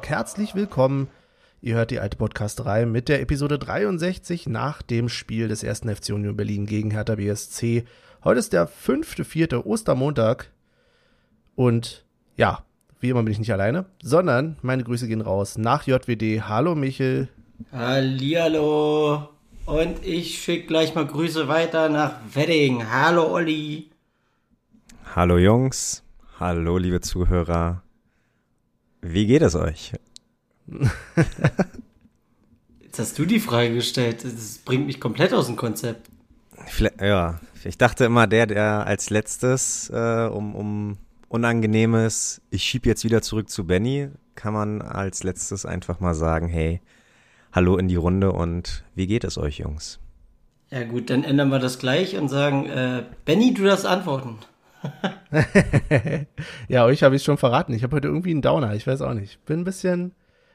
Tag. Herzlich willkommen. Ihr hört die alte Podcasterei mit der Episode 63 nach dem Spiel des ersten FC Union Berlin gegen Hertha BSC. Heute ist der fünfte, vierte Ostermontag. Und ja, wie immer bin ich nicht alleine, sondern meine Grüße gehen raus nach JWD. Hallo Michel. Hallihallo. Und ich schicke gleich mal Grüße weiter nach Wedding. Hallo Olli. Hallo Jungs. Hallo liebe Zuhörer. Wie geht es euch? Jetzt hast du die Frage gestellt. Das bringt mich komplett aus dem Konzept. Vielleicht, ja, ich dachte immer, der, der als letztes äh, um, um Unangenehmes, ich schieb jetzt wieder zurück zu Benny, kann man als letztes einfach mal sagen, hey, hallo in die Runde und wie geht es euch, Jungs? Ja gut, dann ändern wir das gleich und sagen, äh, Benny, du darfst antworten. ja, euch habe ich schon verraten. Ich habe heute irgendwie einen Downer, ich weiß auch nicht. Bin ein bisschen,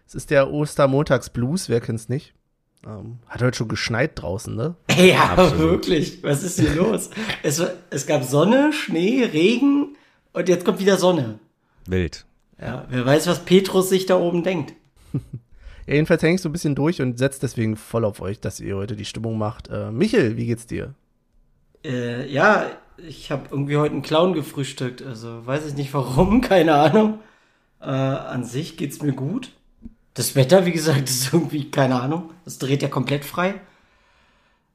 es ist der Ostermontagsblues, wer kennt's nicht? Ähm, hat heute schon geschneit draußen, ne? Ja, Absolut. wirklich. Was ist hier los? Es, es gab Sonne, Schnee, Regen und jetzt kommt wieder Sonne. Wild. Ja, wer weiß, was Petrus sich da oben denkt. ja, jedenfalls hängst du ein bisschen durch und setzt deswegen voll auf euch, dass ihr heute die Stimmung macht. Äh, Michel, wie geht's dir? Äh, ja, ich habe irgendwie heute einen Clown gefrühstückt. Also weiß ich nicht warum, keine Ahnung. Äh, an sich geht's mir gut. Das Wetter, wie gesagt, ist irgendwie, keine Ahnung, das dreht ja komplett frei.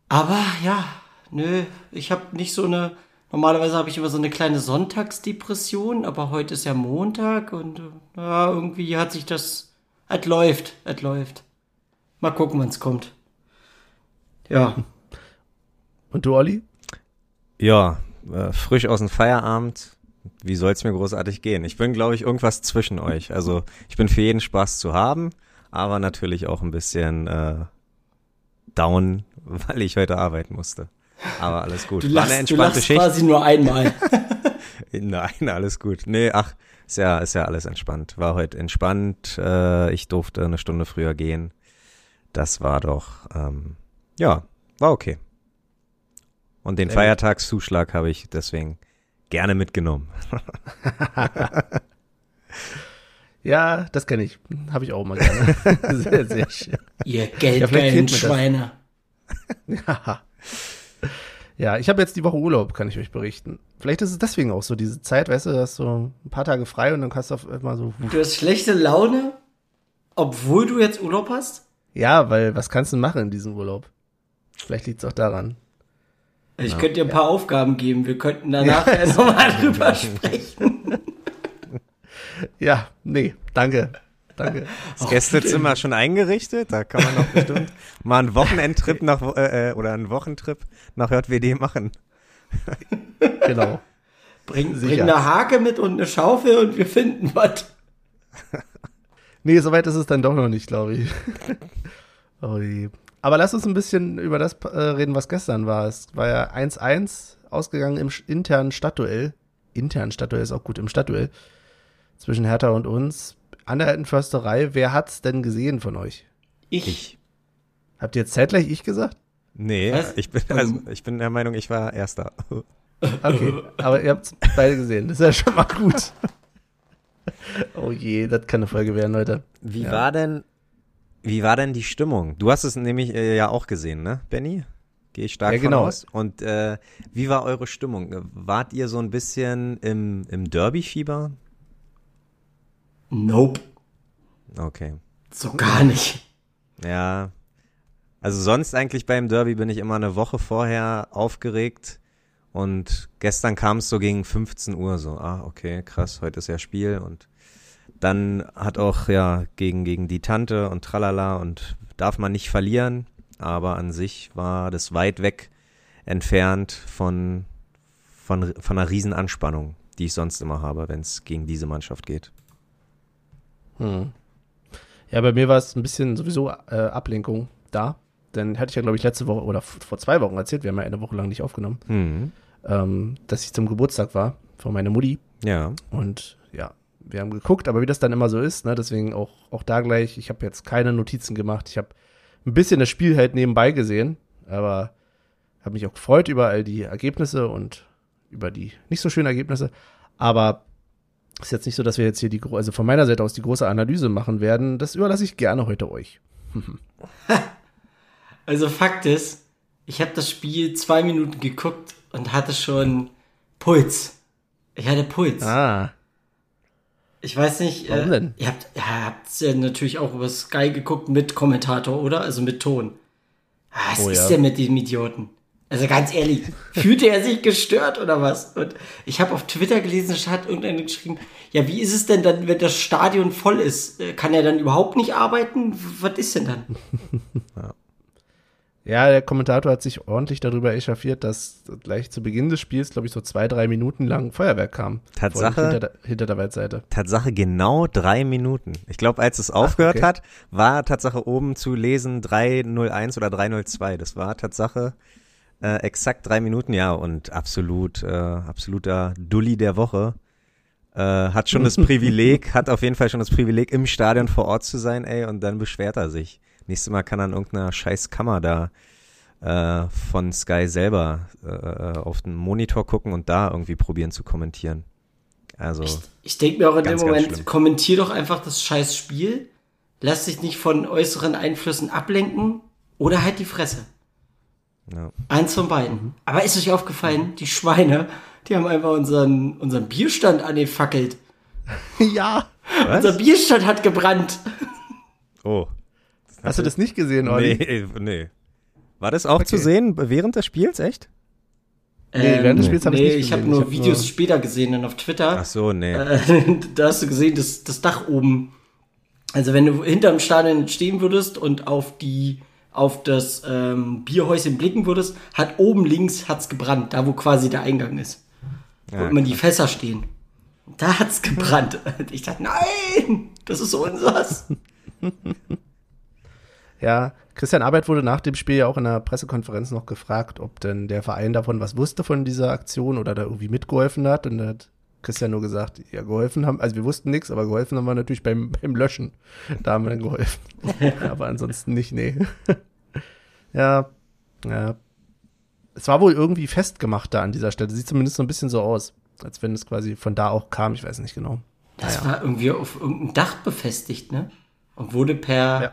Aber ja, nö, ich habe nicht so eine, normalerweise habe ich immer so eine kleine Sonntagsdepression, aber heute ist ja Montag und ja, irgendwie hat sich das, es läuft, es läuft. Mal gucken, wann es kommt. Ja. Und du, Olli? Ja, äh, frisch aus dem Feierabend, wie soll es mir großartig gehen? Ich bin, glaube ich, irgendwas zwischen euch. Also ich bin für jeden Spaß zu haben, aber natürlich auch ein bisschen äh, down, weil ich heute arbeiten musste. Aber alles gut. Du lachst, War eine entspannte du lachst Schicht. quasi nur einmal. Nein, alles gut. Nee, ach, ist ja, ist ja alles entspannt. War heute entspannt. Äh, ich durfte eine Stunde früher gehen. Das war doch, ähm, ja, war okay. Und den Feiertagszuschlag habe ich deswegen gerne mitgenommen. ja, das kenne ich. Habe ich auch mal gerne. sehr, sehr schön. Ihr geldgeilen ja, Schweine. ja. Ja, ich habe jetzt die Woche Urlaub, kann ich euch berichten. Vielleicht ist es deswegen auch so, diese Zeit, weißt du, du hast so ein paar Tage frei und dann kannst du auf einmal so. Du hast schlechte Laune, obwohl du jetzt Urlaub hast? Ja, weil was kannst du machen in diesem Urlaub? Vielleicht liegt es auch daran. Ich könnte dir ein paar ja. Aufgaben geben. Wir könnten danach ja. nochmal drüber sprechen. Ja, nee, danke. Danke. Das Gästezimmer schon eingerichtet? Da kann man doch bestimmt mal einen Wochenendtrip nach, äh, äh, oder einen Wochentrip nach JWD machen. genau. Bring, bring eine Hake mit und eine Schaufel und wir finden was. Nee, soweit ist es dann doch noch nicht, glaube ich. oh je. Aber lass uns ein bisschen über das äh, reden, was gestern war. Es war ja 1-1 ausgegangen im internen Stadtduell. Internen Stadtduell ist auch gut, im Stadtduell. Zwischen Hertha und uns. An der alten Försterei. Wer hat's denn gesehen von euch? Ich. ich. Habt ihr jetzt zeitgleich ich gesagt? Nee, ich bin, also, ich bin der Meinung, ich war Erster. Okay, aber ihr habt beide gesehen. Das ist ja schon mal gut. Oh je, das kann eine Folge werden, Leute. Wie ja. war denn wie war denn die Stimmung? Du hast es nämlich äh, ja auch gesehen, ne, Benny? Gehe ich stark ja, genau. aus. Und äh, wie war eure Stimmung? Wart ihr so ein bisschen im, im Derby-Fieber? Nope. Okay. So gar nicht. Ja. Also sonst eigentlich beim Derby bin ich immer eine Woche vorher aufgeregt. Und gestern kam es so gegen 15 Uhr so, ah, okay, krass, heute ist ja Spiel und dann hat auch ja gegen, gegen die Tante und tralala und darf man nicht verlieren, aber an sich war das weit weg entfernt von, von, von einer Riesenanspannung, die ich sonst immer habe, wenn es gegen diese Mannschaft geht. Hm. Ja, bei mir war es ein bisschen sowieso äh, Ablenkung da. Dann hatte ich ja, glaube ich, letzte Woche oder vor zwei Wochen erzählt, wir haben ja eine Woche lang nicht aufgenommen, mhm. ähm, dass ich zum Geburtstag war von meiner Mutti. Ja. Und ja, wir haben geguckt, aber wie das dann immer so ist, ne, deswegen auch, auch da gleich, ich habe jetzt keine Notizen gemacht. Ich habe ein bisschen das Spiel halt nebenbei gesehen, aber habe mich auch gefreut über all die Ergebnisse und über die nicht so schönen Ergebnisse. Aber Ist jetzt nicht so, dass wir jetzt hier die, also von meiner Seite aus die große Analyse machen werden. Das überlasse ich gerne heute euch. also Fakt ist, ich habe das Spiel zwei Minuten geguckt und hatte schon Puls. Ich hatte Puls. Ah. Ich weiß nicht. Warum äh, denn? Ihr habt ja, habt's ja natürlich auch über Sky geguckt mit Kommentator, oder? Also mit Ton. Ah, Was Oh, ist ja. denn mit diesem Idioten? Also ganz ehrlich, fühlte er sich gestört oder was? Und ich habe auf Twitter gelesen, es hat irgendeiner geschrieben, ja, wie ist es denn dann, wenn das Stadion voll ist? Äh, Kann er dann überhaupt nicht arbeiten? Was ist denn dann? Ja, der Kommentator hat sich ordentlich darüber echauffiert, dass gleich zu Beginn des Spiels, glaube ich, so zwei, drei Minuten lang Feuerwerk kam. Tatsache? Hinter der, hinter der Waldseite. Tatsache genau drei Minuten. Ich glaube, als es aufgehört okay. hat, war Tatsache oben zu lesen 301 oder 302. Das war Tatsache äh, exakt drei Minuten, ja, und absolut, äh, absoluter Dulli der Woche. Äh, hat schon das Privileg, hat auf jeden Fall schon das Privileg, im Stadion vor Ort zu sein, ey, und dann beschwert er sich. Nächstes Mal kann er in irgendeiner scheiß Kammer da äh, von Sky selber äh, auf den Monitor gucken und da irgendwie probieren zu kommentieren. Also. Ich denke mir auch in Ganz, dem Moment, kommentier doch einfach das scheiß Spiel, lass dich nicht von äußeren Einflüssen ablenken oder halt die Fresse. Ja. Eins von beiden. Aber ist euch aufgefallen, die Schweine, die haben einfach unseren, unseren Bierstand angefackelt. ja. Unser Bierstand hat gebrannt. Oh. Hast du das nicht gesehen, Olli? Nee, nee. War das auch Okay. zu sehen während des Spiels, echt? Nee, während des Spiels hab ich nee, nicht ich habe gesehen. nur Ich hab Videos nur- später gesehen dann auf Twitter. Ach so, nee. Äh, da hast du gesehen, das, das Dach oben. Also wenn du hinterm Stadion stehen würdest und auf die auf das ähm, Bierhäuschen blicken würdest, hat oben links hat's gebrannt, da wo quasi der Eingang ist. Wo Ja, immer die Fässer stehen. Da hat's gebrannt. Ich dachte, nein, das ist unseres. Ja, Christian Arbeit wurde nach dem Spiel ja auch in der Pressekonferenz noch gefragt, ob denn der Verein davon was wusste von dieser Aktion oder da irgendwie mitgeholfen hat. Und da hat Christian nur gesagt, ja, geholfen haben, also wir wussten nichts, aber geholfen haben wir natürlich beim, beim Löschen. Da haben wir dann geholfen. aber ansonsten nicht, nee. ja, ja. Es war wohl irgendwie festgemacht da an dieser Stelle. Sieht zumindest so ein bisschen so aus, als wenn es quasi von da auch kam. Ich weiß nicht genau. Das war irgendwie auf irgendeinem Dach befestigt, ne? Und wurde per, Ja.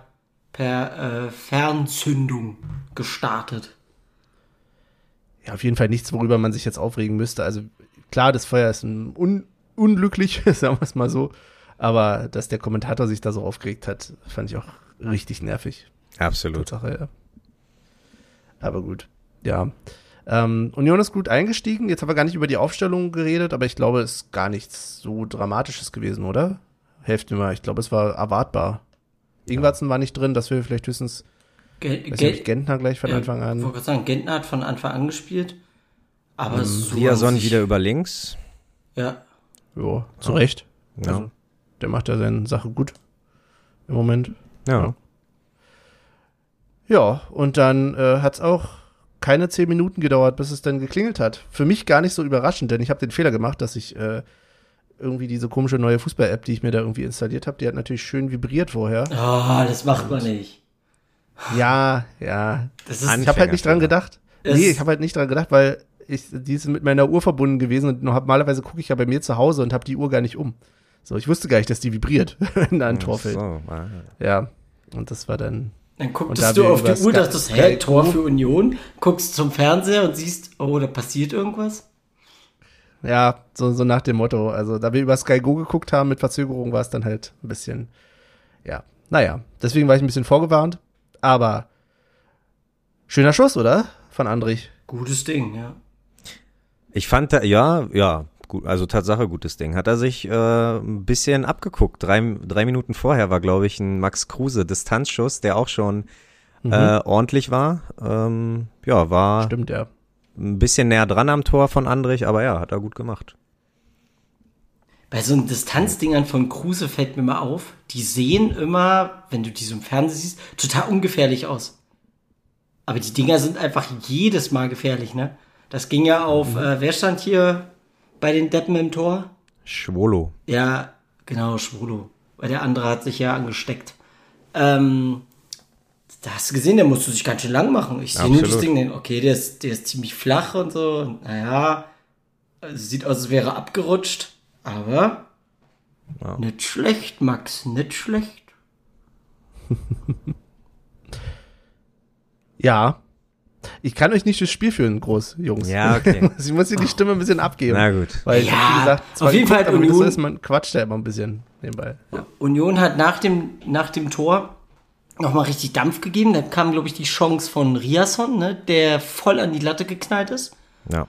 Per äh, Fernzündung gestartet. ja, auf jeden Fall nichts, worüber man sich jetzt aufregen müsste. Also klar, das Feuer ist ein un unglücklich, sagen wir es mal so. Aber dass der Kommentator sich da so aufgeregt hat, fand ich auch richtig nervig. Absolut. Tatsache, ja. Aber gut, ja. Ähm, Union ist gut eingestiegen. Jetzt haben wir gar nicht über die Aufstellung geredet, aber ich glaube, es ist gar nichts so Dramatisches gewesen, oder? Helft mir mal, ich glaube, es war erwartbar. Ingwarzen war nicht drin, dass wir vielleicht höchstens, Ge Ge nicht, Gentner gleich von Anfang Ich an. wollte gerade sagen, Gentner hat von Anfang an gespielt. Aber so an Liason wieder über links. Ja, Ja, zu Recht. Ja. Also, der macht ja seine Sache gut im Moment. ja. Ja, und dann äh, hat es auch keine zehn Minuten gedauert, bis es dann geklingelt hat. Für mich gar nicht so überraschend, denn ich habe den Fehler gemacht, dass ich äh, irgendwie diese komische neue Fußball-App, die ich mir da irgendwie installiert habe, die hat natürlich schön vibriert vorher. oh, das macht man nicht. Ja, ja. Das ist, Ich habe halt nicht dran gedacht. Nee, ich habe halt nicht dran gedacht, weil ich, die ist mit meiner Uhr verbunden gewesen und normalerweise gucke ich ja bei mir zu Hause und habe die Uhr gar nicht um. So, ich wusste gar nicht, dass die vibriert, wenn da ein Tor fällt. So, ah. Ja, und das war dann dann gucktest da du auf die Uhr, dachtest, hä, Tor für Union, guckst zum Fernseher und siehst, oh, da passiert irgendwas. Ja, so, so nach dem Motto. Also, da wir über Sky Go geguckt haben mit Verzögerung, war es dann halt ein bisschen, ja, naja. Deswegen war ich ein bisschen vorgewarnt. Aber schöner Schuss, oder? Von Andrich. Gutes Ding, ja. Ich fand, da, ja, ja, gut, also Tatsache gutes Ding. Hat er sich äh, ein bisschen abgeguckt. Drei, drei Minuten vorher war, glaube ich, ein Max Kruse Distanzschuss, der auch schon äh, ordentlich war. Ähm, ja, war Stimmt, ja. Ein bisschen näher dran am Tor von Andrich, aber ja, hat er gut gemacht. Bei so einen Distanzdingern von Kruse fällt mir mal auf, die sehen immer, wenn du die so im Fernsehen siehst, total ungefährlich aus. Aber die Dinger sind einfach jedes Mal gefährlich, ne? Das ging ja auf, äh, wer stand hier bei den Deppen im Tor? Schwolo. Ja, genau, Schwulo. Weil der andere hat sich ja angesteckt. Ähm, da hast du gesehen, der musste sich ganz schön lang machen. Ich sehe nur das. Ding, denk, okay, der ist, der ist ziemlich flach und so. Und Naja, also sieht aus, als wäre er abgerutscht. Aber Ja. Nicht schlecht, Max, nicht schlecht. Ja. Ich kann euch nicht das Spiel führen, groß, Jungs. Ja, okay. ich muss hier die Stimme ein bisschen abgeben. Na gut. Weil, ich, Ja, wie gesagt, zwar auf jeden Fall aber Union- das ist, man quatscht ja immer ein bisschen nebenbei. Ja. Union hat nach dem, nach dem Tor nochmal richtig Dampf gegeben. Da kam, glaube ich, die Chance von Riasson, ne, der voll an die Latte geknallt ist. Ja.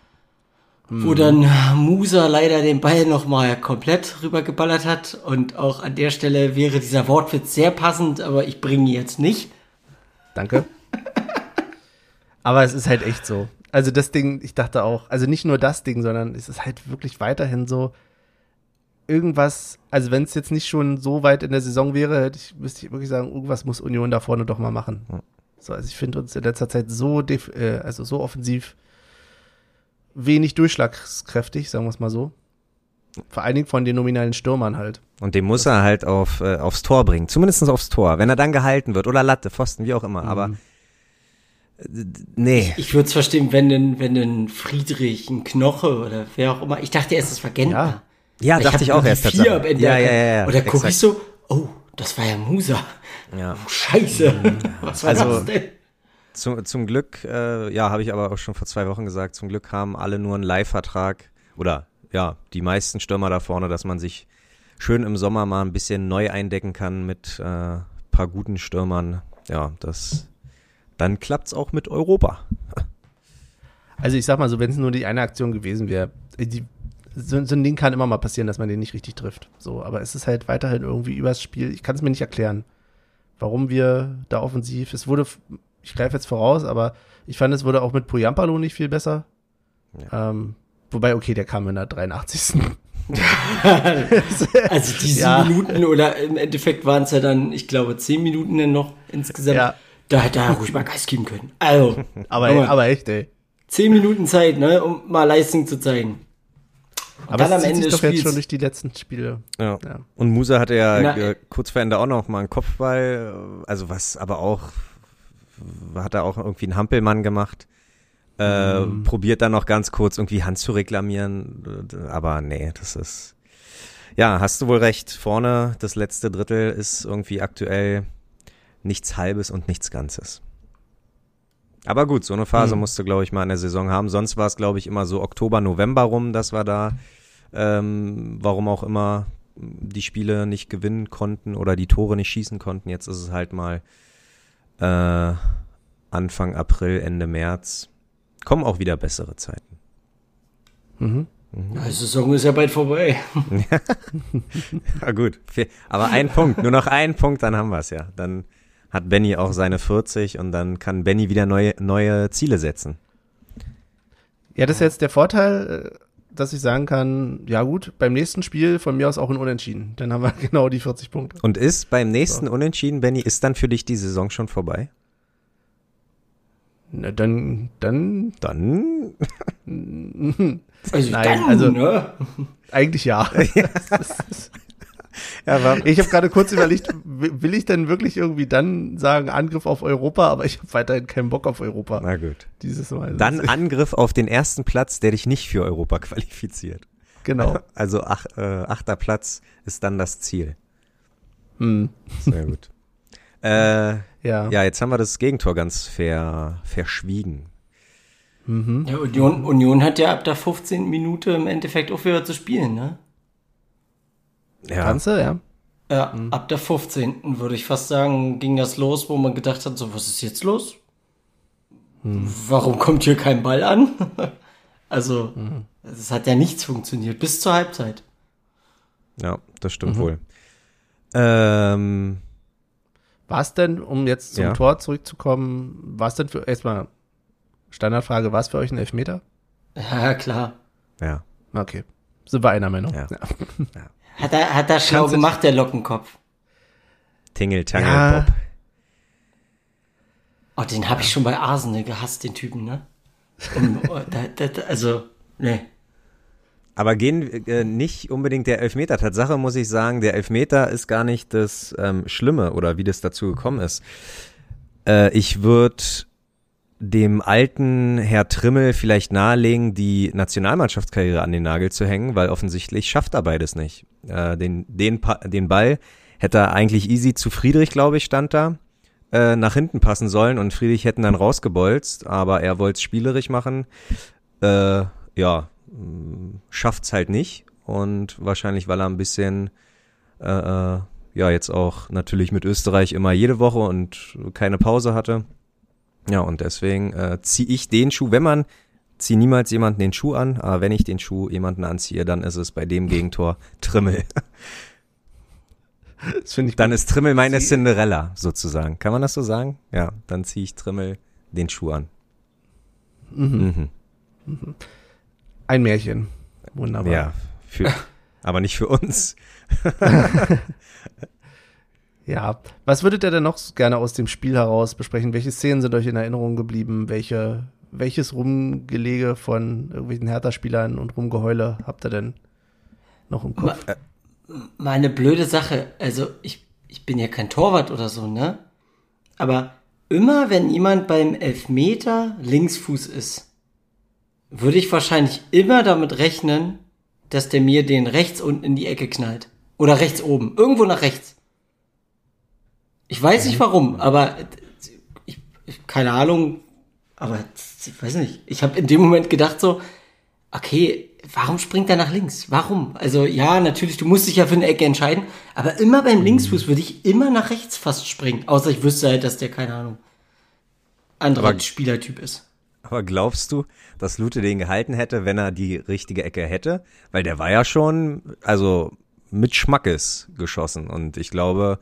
Wo dann Musa leider den Ball nochmal komplett rübergeballert hat. Und auch an der Stelle wäre dieser Wortwitz sehr passend, aber ich bringe ihn jetzt nicht. Danke. aber es ist halt echt so. Also das Ding, ich dachte auch, also nicht nur das Ding, sondern es ist halt wirklich weiterhin so irgendwas, also wenn es jetzt nicht schon so weit in der Saison wäre, hätte ich, müsste ich wirklich sagen, irgendwas muss Union da vorne doch mal machen. So, also ich finde uns in letzter Zeit so, def äh, also so offensiv wenig durchschlagskräftig, sagen wir es mal so. Vor allen Dingen von den nominalen Stürmern halt. Und den muss er halt auf, äh, aufs Tor bringen. Zumindest aufs Tor. Wenn er dann gehalten wird. Oder Latte, Pfosten, wie auch immer. Aber äh, nee. Ich würde es verstehen, wenn denn, wenn denn Friedrich, ein Knoche oder wer auch immer. Ich dachte erst, es war Gentner. Ja, Weil dachte hab ich auch erst vier am tatsächlich. Ende Ja, ja, ja, ja. Und da gucke ich so, oh, das war ja Musa. Ja. Scheiße. Was war Also- das denn? Zum, zum Glück, äh, ja, habe ich aber auch schon vor zwei Wochen gesagt, zum Glück haben alle nur einen Leihvertrag oder ja, die meisten Stürmer da vorne, dass man sich schön im Sommer mal ein bisschen neu eindecken kann mit äh, paar guten Stürmern. Ja, das dann klappt's auch mit Europa. Also ich sag mal so, wenn es nur die eine Aktion gewesen wäre, die, so, so ein Ding kann immer mal passieren, dass man den nicht richtig trifft. So, aber es ist halt weiterhin irgendwie übers Spiel. Ich kann es mir nicht erklären, warum wir da offensiv. Es wurde, ich greife jetzt voraus, aber ich fand, es wurde auch mit Puyampalo nicht viel besser. Ähm, wobei, okay, der kam in der 83. Also diese Ja. Minuten oder im Endeffekt waren es ja dann, ich glaube, zehn Minuten dann noch insgesamt. Ja. Da hätte er ruhig mal Gas geben können. Also, aber, aber echt, ey. zehn Minuten Zeit, ne, um mal Leistung zu zeigen. Und Aber dann es am Ende sich doch jetzt schon durch die letzten Spiele. Ja. Ja. Und Musa hatte ja Na, äh, kurz vor Ende auch noch mal einen Kopfball, also was aber auch, hat er auch irgendwie einen Hampelmann gemacht. Äh, Probiert dann noch ganz kurz irgendwie Hand zu reklamieren, aber nee, das ist, ja, hast du wohl recht. Vorne, das letzte Drittel ist irgendwie aktuell nichts Halbes und nichts Ganzes. Aber gut, so eine Phase Mhm. musst du, glaube ich, mal in der Saison haben. Sonst war es, glaube ich, immer so Oktober, November rum, dass wir da, ähm, warum auch immer, die Spiele nicht gewinnen konnten oder die Tore nicht schießen konnten. Jetzt ist es halt mal äh, Anfang April, Ende März. Kommen auch wieder bessere Zeiten. Mhm. Ja, Die Saison ist ja bald vorbei. Ja gut, aber ein Punkt, nur noch ein Punkt, dann haben wir es ja. Dann hat Benny auch seine 40 und dann kann Benny wieder neue, neue Ziele setzen. Ja, das ist jetzt der Vorteil, äh, dass ich sagen kann, ja gut, beim nächsten Spiel von mir aus auch ein Unentschieden. Dann haben wir genau die 40 Punkte. Und ist beim nächsten Unentschieden, Benny, ist dann für dich die Saison schon vorbei? Na, dann, dann, Dann, Also Nein, dann, also- ne? eigentlich ja. ja, war, Ich habe gerade kurz überlegt, will ich denn wirklich irgendwie dann sagen, Angriff auf Europa, aber ich habe weiterhin keinen Bock auf Europa na gut. dieses Mal. Dann Angriff auf den ersten Platz, der dich nicht für Europa qualifiziert. genau. Also ach, äh, achter Platz ist dann das Ziel. Hm. Sehr gut. äh, Ja. ja, jetzt haben wir das Gegentor ganz ver, verschwiegen. Mhm. Ja, Union, Union hat ja ab der 15. Minute im Endeffekt aufgehört zu spielen, ne? Ja, Kannst du, ja. Ja, ab der 15. würde ich fast sagen, ging das los, wo man gedacht hat, so, was ist jetzt los? Warum kommt hier kein Ball an? also, es hat ja nichts funktioniert, bis zur Halbzeit. ja das stimmt wohl. Ähm, War es denn, um jetzt zum Ja. Tor zurückzukommen, war es denn für, erstmal Standardfrage, war es für euch ein Elfmeter? Ja, klar. ja. Okay. Sind wir einer Meinung. Ja. Hat er, hat er schlau gemacht, der Lockenkopf. Tingle, Tangel, Ja. Bob. Oh, den habe ich schon bei Arsenal gehasst, den Typen, ne? Und, oh, da, da, da, also, ne. Aber gehen äh, nicht unbedingt der Elfmeter. Tatsache muss ich sagen, der Elfmeter ist gar nicht das ähm, Schlimme oder wie das dazu gekommen ist. Äh, ich würde dem alten Herr Trimmel vielleicht nahelegen, die Nationalmannschaftskarriere an den Nagel zu hängen, weil offensichtlich schafft er beides nicht. äh, den, den, den Ball hätte er eigentlich easy zu Friedrich, glaube ich, stand da, äh, nach hinten passen sollen und Friedrich hätten dann rausgebolzt, aber er wollte es spielerisch machen. Äh, ja, schafft's halt nicht und wahrscheinlich, weil er ein bisschen äh, äh, ja jetzt auch natürlich mit Österreich immer jede Woche und keine Pause hatte. Ja, und deswegen äh, ziehe ich den Schuh, wenn man zieh niemals jemanden den Schuh an, aber wenn ich den Schuh jemanden anziehe, dann ist es bei dem Gegentor Trimmel. dann ist Trimmel meine Cinderella sozusagen. Kann man das so sagen? Ja, dann ziehe ich Trimmel den Schuh an. Mhm. Mhm. Ein Märchen. Wunderbar. Ja, für, aber nicht für uns. ja, was würdet ihr denn noch gerne aus dem Spiel heraus besprechen? Welche Szenen sind euch in Erinnerung geblieben? Welche welches Rumgelege von irgendwelchen Hertha-Spielern und Rumgeheule habt ihr denn noch im Kopf? Mal eine blöde Sache. Also, ich, ich bin ja kein Torwart oder so, ne? Aber immer wenn jemand beim Elfmeter Linksfuß ist, würde ich wahrscheinlich immer damit rechnen, dass der mir den rechts unten in die Ecke knallt. Oder rechts oben. Irgendwo nach rechts. Ich weiß nicht warum, aber ich, keine Ahnung, aber ich weiß nicht, ich habe in dem Moment gedacht so, okay, warum springt er nach links? Warum? Also ja, natürlich, du musst dich ja für eine Ecke entscheiden, aber immer beim Linksfuß würde ich immer nach rechts fast springen, außer ich wüsste halt, dass der, keine Ahnung, anderer aber, Spielertyp ist. Aber glaubst du, dass Lute den gehalten hätte, wenn er die richtige Ecke hätte? Weil der war ja schon, also mit Schmackes geschossen und ich glaube,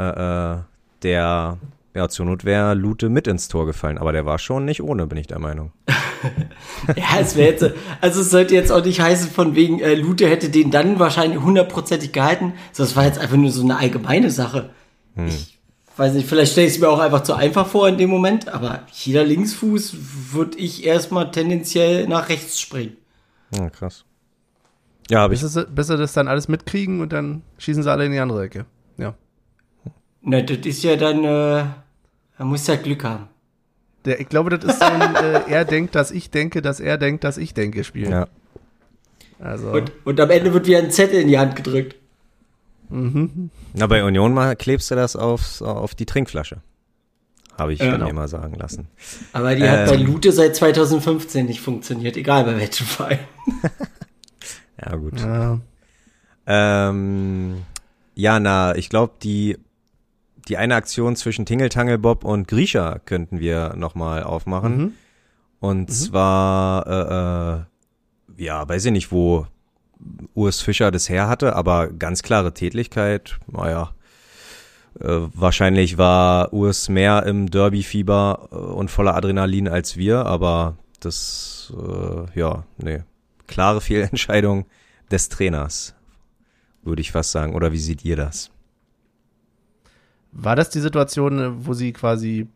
äh, äh der ja, zur Not wäre Lute mit ins Tor gefallen, aber der war schon nicht ohne, bin ich der Meinung. ja, es wäre jetzt, also es sollte jetzt auch nicht heißen, von wegen, äh, Lute hätte den dann wahrscheinlich hundertprozentig gehalten. So, das war jetzt einfach nur so eine allgemeine Sache. Hm. Ich weiß nicht, vielleicht stelle ich es mir auch einfach zu einfach vor in dem Moment, aber jeder Linksfuß würde ich erstmal tendenziell nach rechts springen. Ja, krass. Ja, aber bis, ich. bis sie das dann alles mitkriegen und dann schießen sie alle in die andere Ecke. Na, das ist ja dann, äh, man muss ja Glück haben. Der, ich glaube, das ist so ein, äh, er denkt, dass ich denke, dass er denkt, dass ich denke, Spiel. Ja. Also. Und, und am Ende wird wieder ein Zettel in die Hand gedrückt. Mhm. Na, bei Union mal klebst du das auf, auf die Trinkflasche. Habe ich ja, genau. mir mal sagen lassen. Aber die ähm, hat bei ähm. Lute seit 2015 nicht funktioniert, egal bei welchem Fall. ja, gut. Ja. Ähm, ja, na, ich glaube, die die eine Aktion zwischen Tingeltangel Bob und Grisha könnten wir nochmal aufmachen. Mhm. Und mhm. zwar, äh, äh, ja, weiß ich nicht, wo Urs Fischer das her hatte, aber ganz klare Tätlichkeit, naja. Äh, wahrscheinlich war Urs mehr im Derby-Fieber äh, und voller Adrenalin als wir, aber das, äh, ja, nee. Klare Fehlentscheidung des Trainers, würde ich fast sagen. Oder wie seht ihr das? War das die Situation, wo sie quasi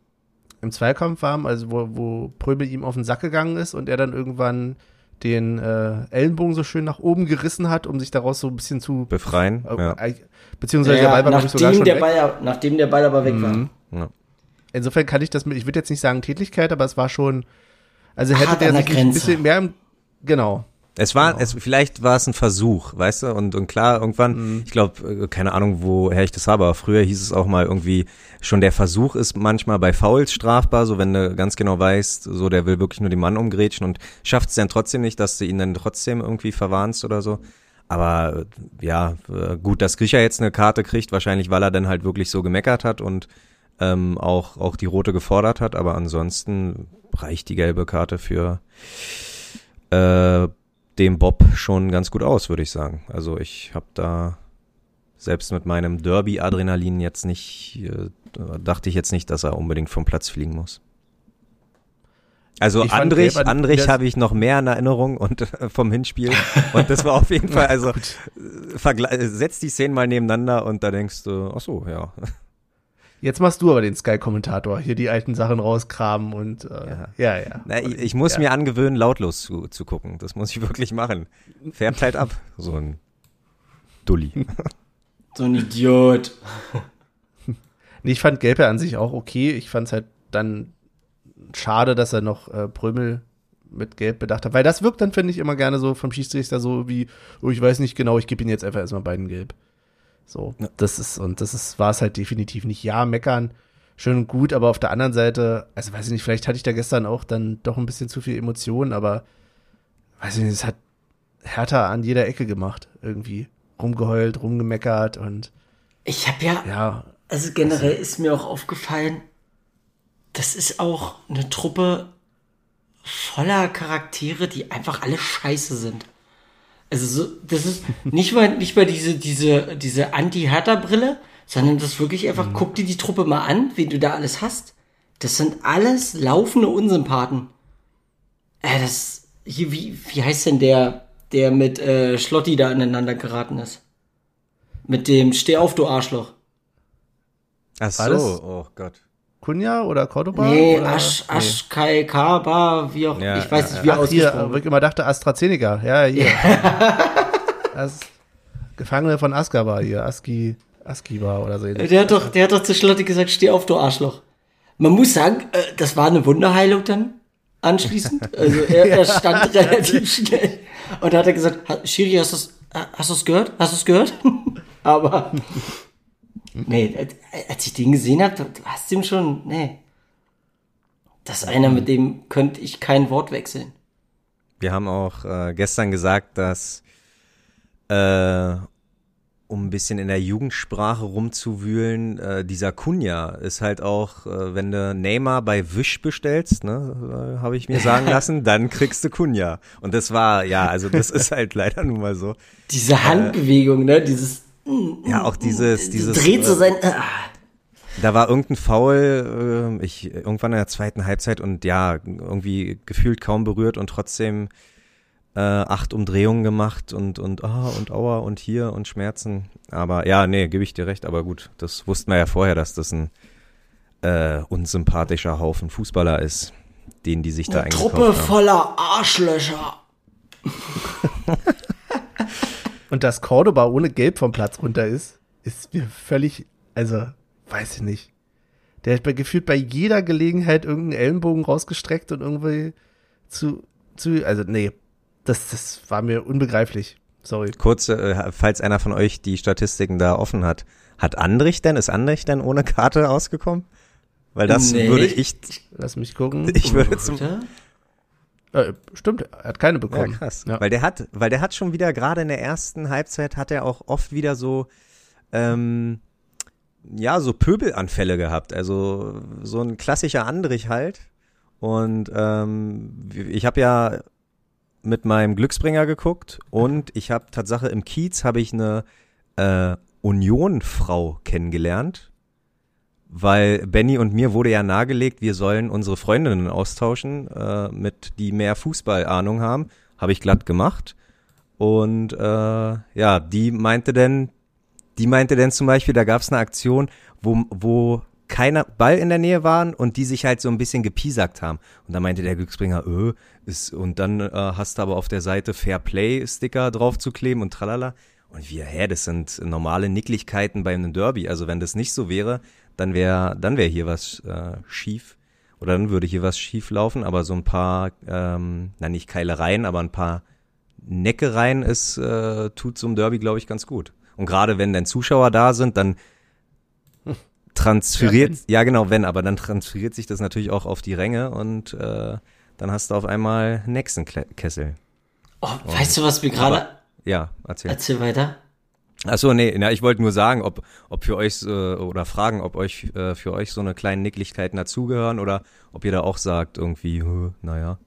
im Zweikampf waren, also wo, wo Pröbel ihm auf den Sack gegangen ist und er dann irgendwann den äh, Ellenbogen so schön nach oben gerissen hat, um sich daraus so ein bisschen zu befreien. Äh, ja. Beziehungsweise ja, der Ball war nachdem sogar schon der weg. Ball, nachdem der Ball aber weg mhm. war. Ja. Insofern kann ich das mit, ich würde jetzt nicht sagen Tätigkeit, aber es war schon, also hätte Hart der sich ein bisschen mehr, im, genau, es war, genau. es, vielleicht war es ein Versuch, weißt du, und, und klar, irgendwann, mhm. ich glaube, äh, keine Ahnung, woher ich das habe, aber früher hieß es auch mal irgendwie, schon der Versuch ist manchmal bei Fouls strafbar, so wenn du ganz genau weißt, so der will wirklich nur den Mann umgrätschen und schafft es dann trotzdem nicht, dass du ihn dann trotzdem irgendwie verwarnst oder so. Aber äh, ja, äh, gut, dass Grisha jetzt eine Karte kriegt, wahrscheinlich, weil er dann halt wirklich so gemeckert hat und ähm, auch, auch die rote gefordert hat, aber ansonsten reicht die gelbe Karte für äh, dem Bob schon ganz gut aus, würde ich sagen. Also ich habe da selbst mit meinem Derby-Adrenalin jetzt nicht, äh, dachte ich jetzt nicht, dass er unbedingt vom Platz fliegen muss. Also ich Andrich, Andrich habe ich noch mehr in Erinnerung und äh, vom Hinspiel und das war auf jeden Fall also äh, setz die Szenen mal nebeneinander und da denkst du, ach so, ja. Jetzt machst du aber den Sky-Kommentator, hier die alten Sachen rauskramen und äh, ja, ja. ja. Na, ich, ich, muss ja. mir angewöhnen, lautlos zu, zu gucken. Das muss ich wirklich machen. Färbt halt ab, so ein Dulli. so ein Idiot. nee, ich fand Gelbe an sich auch okay. Ich fand es halt dann schade, dass er noch äh, Prömel mit Gelb bedacht habe. Weil das wirkt dann, finde ich, immer gerne so vom Schiedsrichter so wie, oh, ich weiß nicht genau, ich gebe ihn jetzt einfach erstmal beiden Gelb. So, ja. das ist, und das ist, war es halt definitiv nicht. Ja, meckern, schön und gut, aber auf der anderen Seite, also weiß ich nicht, vielleicht hatte ich da gestern auch dann doch ein bisschen zu viel Emotionen, aber weiß ich nicht, es hat härter an jeder Ecke gemacht, irgendwie. Rumgeheult, rumgemeckert und. Ich habe ja, ja. Also generell also, ist mir auch aufgefallen, das ist auch eine Truppe voller Charaktere, die einfach alle scheiße sind. Also so, das ist nicht mal, nicht mal diese, diese, diese Anti-Hertha-Brille, sondern das wirklich einfach, mhm. guck dir die Truppe mal an, wie du da alles hast. Das sind alles laufende Unsympathen. Äh, das, hier, wie, wie heißt denn der, der mit äh, Schlotti da aneinander geraten ist? Mit dem Steh auf, du Arschloch. Ach so, oh Gott. Kunja oder Cordoba? Nee, oder? Asch, Asch, Kai, Kaba, wie auch, ja, ich weiß nicht, wie er ausgesprochen wird. Ich immer dachte AstraZeneca, ja, hier. das Gefangene von Askaba hier, Aski, Askiba oder so. Der hat doch, der hat doch zu Schlotti gesagt, steh auf, du Arschloch. Man muss sagen, äh, das war eine Wunderheilung dann anschließend. Also er, er stand relativ schnell und da hat er gesagt, Shiri, hast du es hast du's gehört? Hast du es gehört? Aber Nee, als ich den gesehen habe, du hast ihm schon, nee. Das ist einer, mit dem könnte ich kein Wort wechseln. Wir haben auch äh, gestern gesagt, dass äh, um ein bisschen in der Jugendsprache rumzuwühlen, äh, dieser Kunja ist halt auch, äh, wenn du Neymar bei Wish bestellst, ne, äh, habe ich mir sagen lassen, dann kriegst du Kunja. Und das war, ja, also das ist halt leider nun mal so. Diese Handbewegung, ne, dieses ja, auch dieses, dieses. Dreht so äh, sein. Äh. Da war irgendein Foul, äh, ich, irgendwann in der zweiten Halbzeit und ja, irgendwie gefühlt kaum berührt und trotzdem äh, acht Umdrehungen gemacht und, und, ah, und Aua und hier und Schmerzen. Aber ja, nee, gebe ich dir recht, aber gut, das wussten wir ja vorher, dass das ein äh, unsympathischer Haufen Fußballer ist, den die sich da Eine Truppe haben. voller Arschlöcher. Und dass Cordoba ohne Gelb vom Platz runter ist, ist mir völlig, also, weiß ich nicht. Der hat bei, gefühlt bei jeder Gelegenheit irgendeinen Ellenbogen rausgestreckt und irgendwie zu, zu, also, nee, das, das war mir unbegreiflich. Sorry. Kurz, äh, falls einer von euch die Statistiken da offen hat. Hat Andrich denn, ist Andrich denn ohne Karte ausgekommen? Weil das nee. würde ich. Lass mich gucken. Ich würde zum, äh, stimmt, er hat keine bekommen. Ja, krass. Ja. Weil der hat, weil der hat schon wieder, gerade in der ersten Halbzeit hat er auch oft wieder so, ähm, ja, so Pöbelanfälle gehabt. Also so ein klassischer Andrich halt. Und ähm, ich habe ja mit meinem Glücksbringer geguckt und ich habe Tatsache im Kiez habe ich eine äh, Union-Frau kennengelernt weil Benny und mir wurde ja nahegelegt, wir sollen unsere Freundinnen austauschen, äh, mit die mehr Fußballahnung haben. Habe ich glatt gemacht. Und äh, ja, die meinte denn, die meinte denn zum Beispiel, da gab es eine Aktion, wo, wo keiner Ball in der Nähe waren und die sich halt so ein bisschen gepiesackt haben. Und da meinte der Glücksbringer, öh, ist, und dann äh, hast du aber auf der Seite Fair Play Sticker drauf zu kleben und tralala. Und wir, hä, das sind normale Nicklichkeiten bei einem Derby. Also wenn das nicht so wäre, dann wäre dann wäre hier was äh, schief oder dann würde hier was schief laufen, aber so ein paar, ähm, na nicht Keilereien, aber ein paar Neckereien ist, äh, tut so ein Derby, glaube ich, ganz gut. Und gerade wenn dann Zuschauer da sind, dann transferiert, ja, ja, genau, wenn, aber dann transferiert sich das natürlich auch auf die Ränge und äh, dann hast du auf einmal nächsten Kessel. Oh, weißt du, was wir gerade. Ja, erzähl. Erzähl weiter. Achso, nee, na, ich wollte nur sagen, ob, ob für euch äh, oder fragen, ob euch äh, für euch so eine kleine Nicklichkeiten dazugehören oder ob ihr da auch sagt, irgendwie, naja,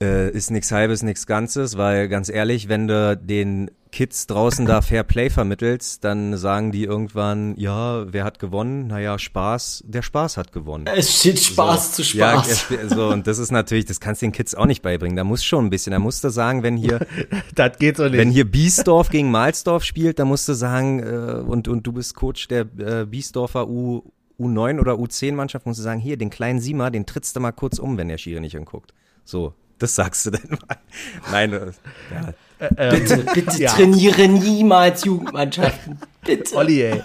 äh, ist nichts halbes, nichts Ganzes, weil ganz ehrlich, wenn du den Kids draußen da Fair Play vermittelst, dann sagen die irgendwann, ja, wer hat gewonnen? Naja, Spaß, der Spaß hat gewonnen. Es steht Spaß so, zu Spaß. Ja, so, und das ist natürlich, das kannst du den Kids auch nicht beibringen. Da muss schon ein bisschen, da musst du sagen, wenn hier, das geht so nicht. wenn hier Biesdorf gegen Malsdorf spielt, dann musst du sagen, äh, und, und du bist Coach der äh, Biesdorfer U, U9 oder U10 Mannschaft, musst du sagen, hier, den kleinen Sima, den trittst du mal kurz um, wenn der Schiri nicht anguckt. So, das sagst du denn mal. Nein, äh, ja, bitte, bitte ja. trainiere niemals Jugendmannschaften. Bitte. Olli, ey.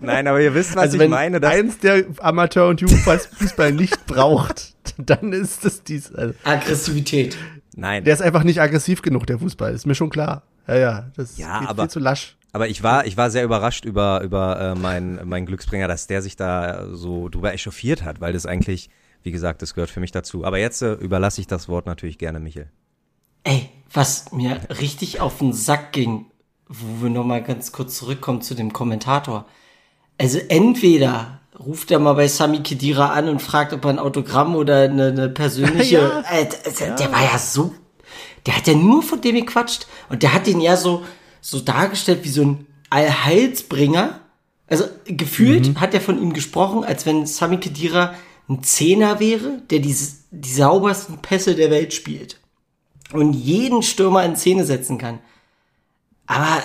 Nein, aber ihr wisst, was Also ich wenn meine. Dass, eins der Amateur- und Jugendfußball nicht braucht, dann ist es dies. Also, Aggressivität. nein, der ist einfach nicht aggressiv genug, der Fußball. Ist mir schon klar. Ja, ja, das Ja, geht aber- viel zu lasch. aber ich war, ich war sehr überrascht über, über äh, meinen mein Glücksbringer, dass der sich da so drüber echauffiert hat, weil das eigentlich, wie gesagt, das gehört für mich dazu. Aber jetzt äh, überlasse ich das Wort natürlich gerne Michel. Ey, was mir richtig auf den Sack ging, wo wir nochmal ganz kurz zurückkommen zu dem Kommentator. Also entweder ruft er mal bei Sami Kedira an und fragt, ob er ein Autogramm oder eine, eine persönliche. Ja. Äh, der, der war ja so. Der hat ja nur von dem gequatscht und der hat ihn ja so, so dargestellt wie so ein Allheilsbringer. Also gefühlt hat er von ihm gesprochen, als wenn Sami Kedira ein Zehner wäre, der die, die saubersten Pässe der Welt spielt und jeden Stürmer in Szene setzen kann. Aber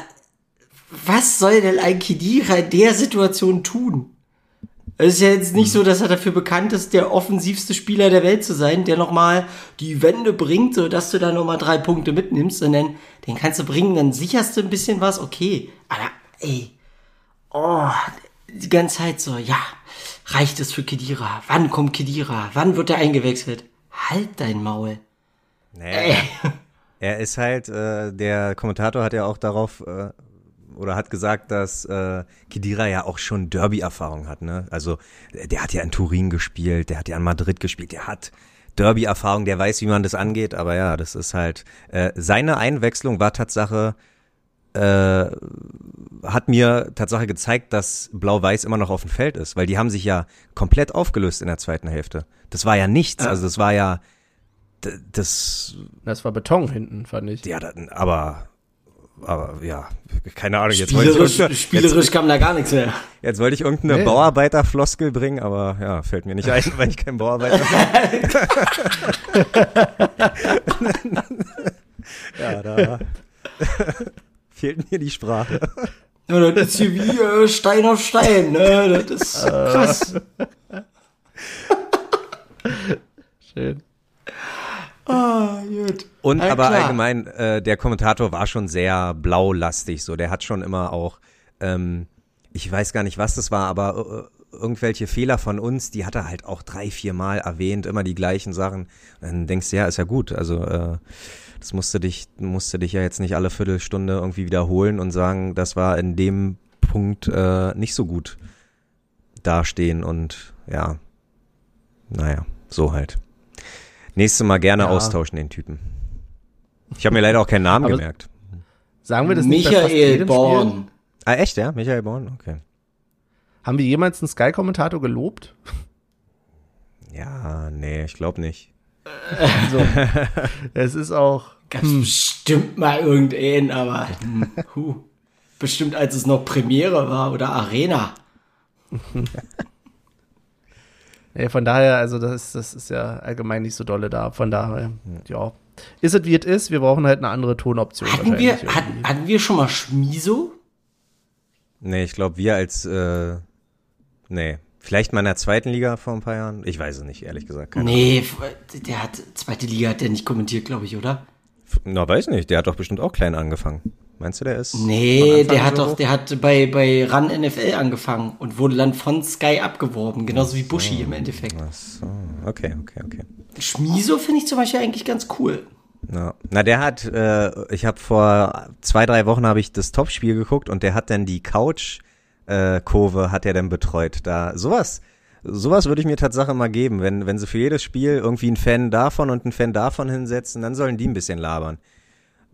was soll denn ein Kedira in der Situation tun? Es ist ja jetzt nicht so, dass er dafür bekannt ist, der offensivste Spieler der Welt zu sein, der nochmal die Wende bringt, so dass du da nochmal drei Punkte mitnimmst, sondern den kannst du bringen, dann sicherst du ein bisschen was, okay. Aber ey, oh, die ganze Zeit so, ja, reicht es für Kedira? Wann kommt Kedira? Wann wird er eingewechselt? Halt dein Maul. Naja, er ist halt, äh, der Kommentator hat ja auch darauf äh, oder hat gesagt, dass äh, Kedira ja auch schon Derby-Erfahrung hat. Ne? Also äh, der hat ja in Turin gespielt, der hat ja in Madrid gespielt, der hat Derby-Erfahrung, der weiß, wie man das angeht. Aber ja, das ist halt äh, seine Einwechslung war Tatsache äh, hat mir Tatsache gezeigt, dass Blau-Weiß immer noch auf dem Feld ist, weil die haben sich ja komplett aufgelöst in der zweiten Hälfte. Das war ja nichts, also das war ja das Das war Beton hinten, fand ich. ja, dann, aber, aber ja, keine Ahnung. Jetzt wollte, ich Spielerisch, irgendeine, spielerisch jetzt, kam da gar nichts mehr. jetzt wollte ich irgendeine Nee. Bauarbeiterfloskel bringen, aber ja, fällt mir nicht ein, weil ich kein Bauarbeiter bin. ja, da fehlt mir die Sprache. Ja, das ist hier wie äh, Stein auf Stein, ne? Das ist krass. Schön. Ah, gut. Und Ja, aber klar. allgemein, äh, der Kommentator war schon sehr blaulastig, so. Der hat schon immer auch, ähm, ich weiß gar nicht, was das war, aber äh, irgendwelche Fehler von uns, die hat er halt auch drei, vier Mal erwähnt, immer die gleichen Sachen. Dann denkst du, ja, ist ja gut. Also äh, das musste dich, musste dich ja jetzt nicht alle Viertelstunde irgendwie wiederholen und sagen, das war in dem Punkt äh, nicht so gut dastehen und ja, naja, so halt. Nächstes Mal gerne Ja. austauschen, den Typen. Ich habe mir leider auch keinen Namen Aber- gemerkt. Sagen wir das nicht Michael Spiel? Born. Ah, echt, ja? Michael Born? Okay. Haben wir jemals einen Sky-Kommentator gelobt? Ja, nee, ich glaube nicht. So. es ist auch. Gab's bestimmt mal irgendeinen, aber hm, huh. bestimmt als es noch Premiere war oder Arena. Nee, von daher, also das ist, das ist ja allgemein nicht so dolle da. Von daher, ja. Ist es wie es ist, wir brauchen halt eine andere Tonoption. Hatten wir, wahrscheinlich hatten, wir schon mal Schmiso? Nee, ich glaube, wir als, äh, nee. Vielleicht mal in der zweiten Liga vor ein paar Jahren? Ich weiß es nicht, ehrlich gesagt. Keine Nee, der hat, zweite Liga hat der nicht kommentiert, glaube ich, oder? Ahnung. Na, weiß nicht. Der hat doch bestimmt auch klein angefangen. Meinst du, der ist? Nee, der hat so doch, der hat bei, bei Run NFL angefangen und wurde dann von Sky abgeworben, genauso wie Buschi im Endeffekt. Ach so. Okay, okay, okay. Schmiso finde ich zum Beispiel eigentlich ganz cool. Ja. Na, der hat, äh, ich habe vor zwei, drei Wochen habe ich das Topspiel geguckt und der hat dann die Couch-Kurve hat er dann betreut. Da sowas, sowas würde ich mir Tatsache mal geben, wenn wenn sie für jedes Spiel irgendwie einen Fan davon und einen Fan davon hinsetzen, dann sollen die ein bisschen labern.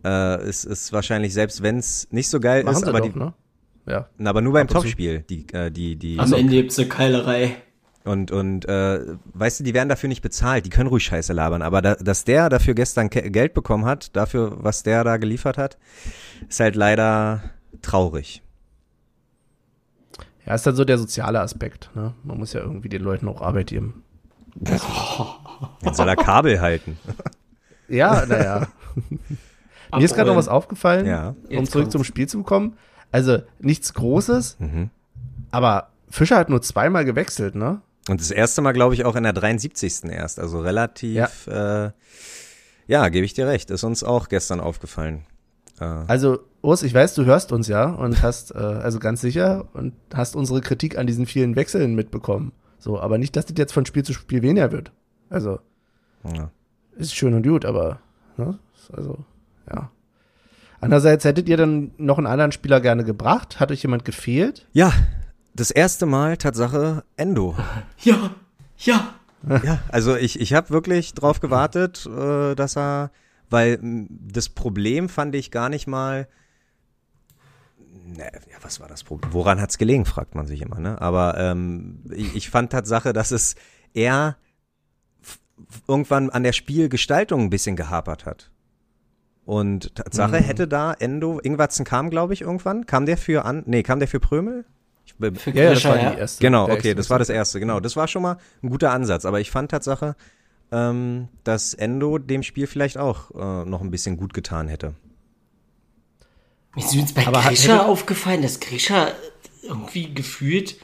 Äh, es ist wahrscheinlich selbst wenn es nicht so geil Machen ist, aber doch, die, ne? Ja. na, aber nur beim. Topspiel, die äh, die die Am Ende gibt's eine Keilerei. und, und äh, weißt du, die werden dafür nicht bezahlt, die können ruhig Scheiße labern, aber da, dass der dafür gestern Ke Geld bekommen hat, dafür, was der da geliefert hat, ist halt leider traurig. Ja, ist dann so der soziale Aspekt. Ne? Man muss ja irgendwie den Leuten auch Arbeit geben. Jetzt soll er Kabel halten. Ja, naja. Mir ist gerade noch was aufgefallen, Ja. um Jetzt zurück kommt's. zum Spiel zu kommen. Also nichts Großes, Mhm. aber Fischer hat nur zweimal gewechselt, ne? Und das erste Mal, glaube ich, auch in der 73. erst, also relativ, ja, äh, ja gebe ich dir recht, ist uns auch gestern aufgefallen. Äh, Also, Urs, ich weiß, du hörst uns ja und hast, äh, also ganz sicher, und hast unsere Kritik an diesen vielen Wechseln mitbekommen. So, aber nicht, dass das jetzt von Spiel zu Spiel weniger wird. Also, ja. ist schön und gut, aber, ne? Also, ja. Andererseits hättet ihr dann noch einen anderen Spieler gerne gebracht? Hat euch jemand gefehlt? ja, das erste Mal Tatsache Endo. Ja, ja. Ja, also ich, ich habe wirklich drauf gewartet, äh, dass er, weil das Problem fand ich gar nicht mal, ne, ja, was war das Problem? Woran hat's gelegen, fragt man sich immer, ne? Aber ähm, ich, ich fand Tatsache, dass es eher irgendwann an der Spielgestaltung ein bisschen gehapert hat. Und Tatsache hätte da Endo, Ingwatzen kam, glaube ich, irgendwann. Kam der für an, nee, kam der für Prömel? Ich, bin- Für Ja, ja, das Grisha, war ja. die erste. Genau, der okay, das war das erste, genau. Das war schon mal ein guter Ansatz. Aber ich fand Tatsache, ähm, dass Endo dem Spiel vielleicht auch äh, noch ein bisschen gut getan hätte. Mir ist übrigens bei Aber Grisha aufgefallen, dass Grisha irgendwie gefühlt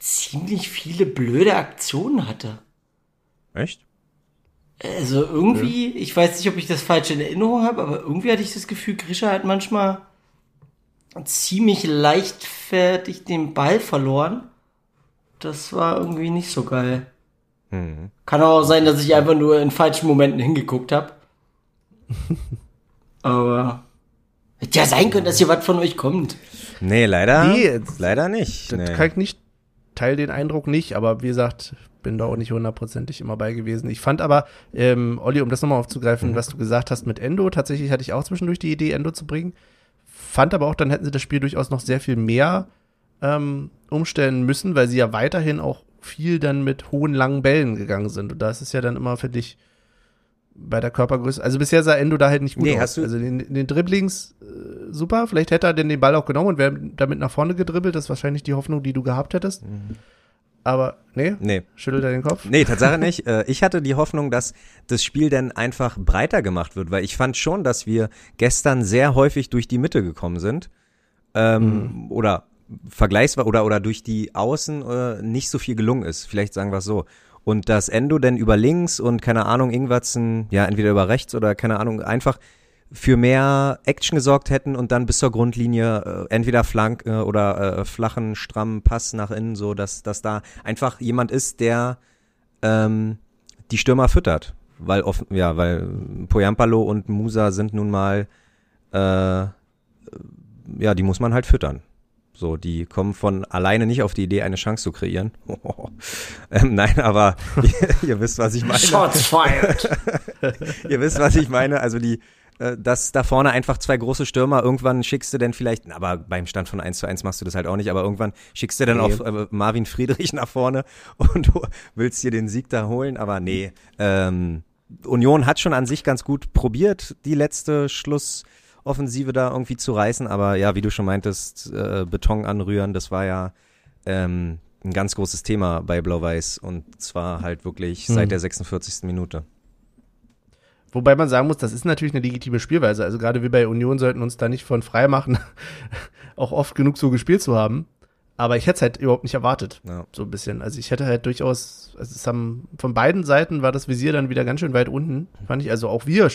ziemlich viele blöde Aktionen hatte. Echt? Also irgendwie, ich weiß nicht, ob ich das falsch in Erinnerung habe, aber irgendwie hatte ich das Gefühl, Grisha hat manchmal ziemlich leichtfertig den Ball verloren. Das war irgendwie nicht so geil. Hm. Kann auch sein, dass ich einfach nur in falschen Momenten hingeguckt habe. aber hätte ja sein können, dass hier was von euch kommt. Nee, leider. Nee, leider nicht. Das Nee. kann ich nicht, teile den Eindruck nicht, aber wie gesagt, bin da auch nicht hundertprozentig immer bei gewesen. Ich fand aber, ähm, Olli, um das nochmal aufzugreifen, was du gesagt hast mit Endo, tatsächlich hatte ich auch zwischendurch die Idee, Endo zu bringen. Fand aber auch, dann hätten sie das Spiel durchaus noch sehr viel mehr ähm, umstellen müssen, weil sie ja weiterhin auch viel dann mit hohen, langen Bällen gegangen sind. Und da ist es ja dann immer für dich bei der Körpergröße. Also bisher sah Endo da halt nicht gut Nee, aus. hast du- also in den Dribblings äh, super. Vielleicht hätte er denn den Ball auch genommen und wäre damit nach vorne gedribbelt. Das ist wahrscheinlich die Hoffnung, die du gehabt hättest. Aber nee, Nee. schüttelt er den Kopf. Nee, Tatsache nicht. Äh, Ich hatte die Hoffnung, dass das Spiel dann einfach breiter gemacht wird, weil ich fand schon, dass wir gestern sehr häufig durch die Mitte gekommen sind. Ähm, Oder vergleichsweise oder, oder durch die Außen äh, nicht so viel gelungen ist. Vielleicht sagen wir es so. Und dass Endo dann über links und keine Ahnung, Ingwatzen, ja, entweder über rechts oder keine Ahnung, einfach für mehr Action gesorgt hätten und dann bis zur Grundlinie äh, entweder Flank äh, oder äh, flachen, strammen Pass nach innen, so dass, dass da einfach jemand ist, der ähm, die Stürmer füttert. Weil offen, ja, weil Poyampalo und Musa sind nun mal äh, ja, die muss man halt füttern. So, die kommen von alleine nicht auf die Idee, eine Chance zu kreieren. ähm, nein, aber ihr, ihr wisst, was ich meine. Shots fired. Ihr wisst, was ich meine. Also die, äh, dass da vorne einfach zwei große Stürmer, irgendwann schickst du denn vielleicht, aber beim Stand von 1 zu 1 machst du das halt auch nicht, aber irgendwann schickst du dann Nee. auf äh, Marvin Friedrich nach vorne und du willst dir den Sieg da holen, aber nee. Ähm, Union hat schon an sich ganz gut probiert, die letzte Schlussoffensive da irgendwie zu reißen, aber ja, wie du schon meintest, äh, Beton anrühren, das war ja ähm, ein ganz großes Thema bei Blau-Weiß und zwar halt wirklich seit Hm. der 46. Minute. Wobei man sagen muss, das ist natürlich eine legitime Spielweise. Also gerade wir bei Union sollten uns da nicht von frei machen, auch oft genug so gespielt zu haben. Aber ich hätte es halt überhaupt nicht erwartet. Ja. So ein bisschen. Also ich hätte halt durchaus, also es haben, von beiden Seiten war das Visier dann wieder ganz schön weit unten, fand ich. Also auch wir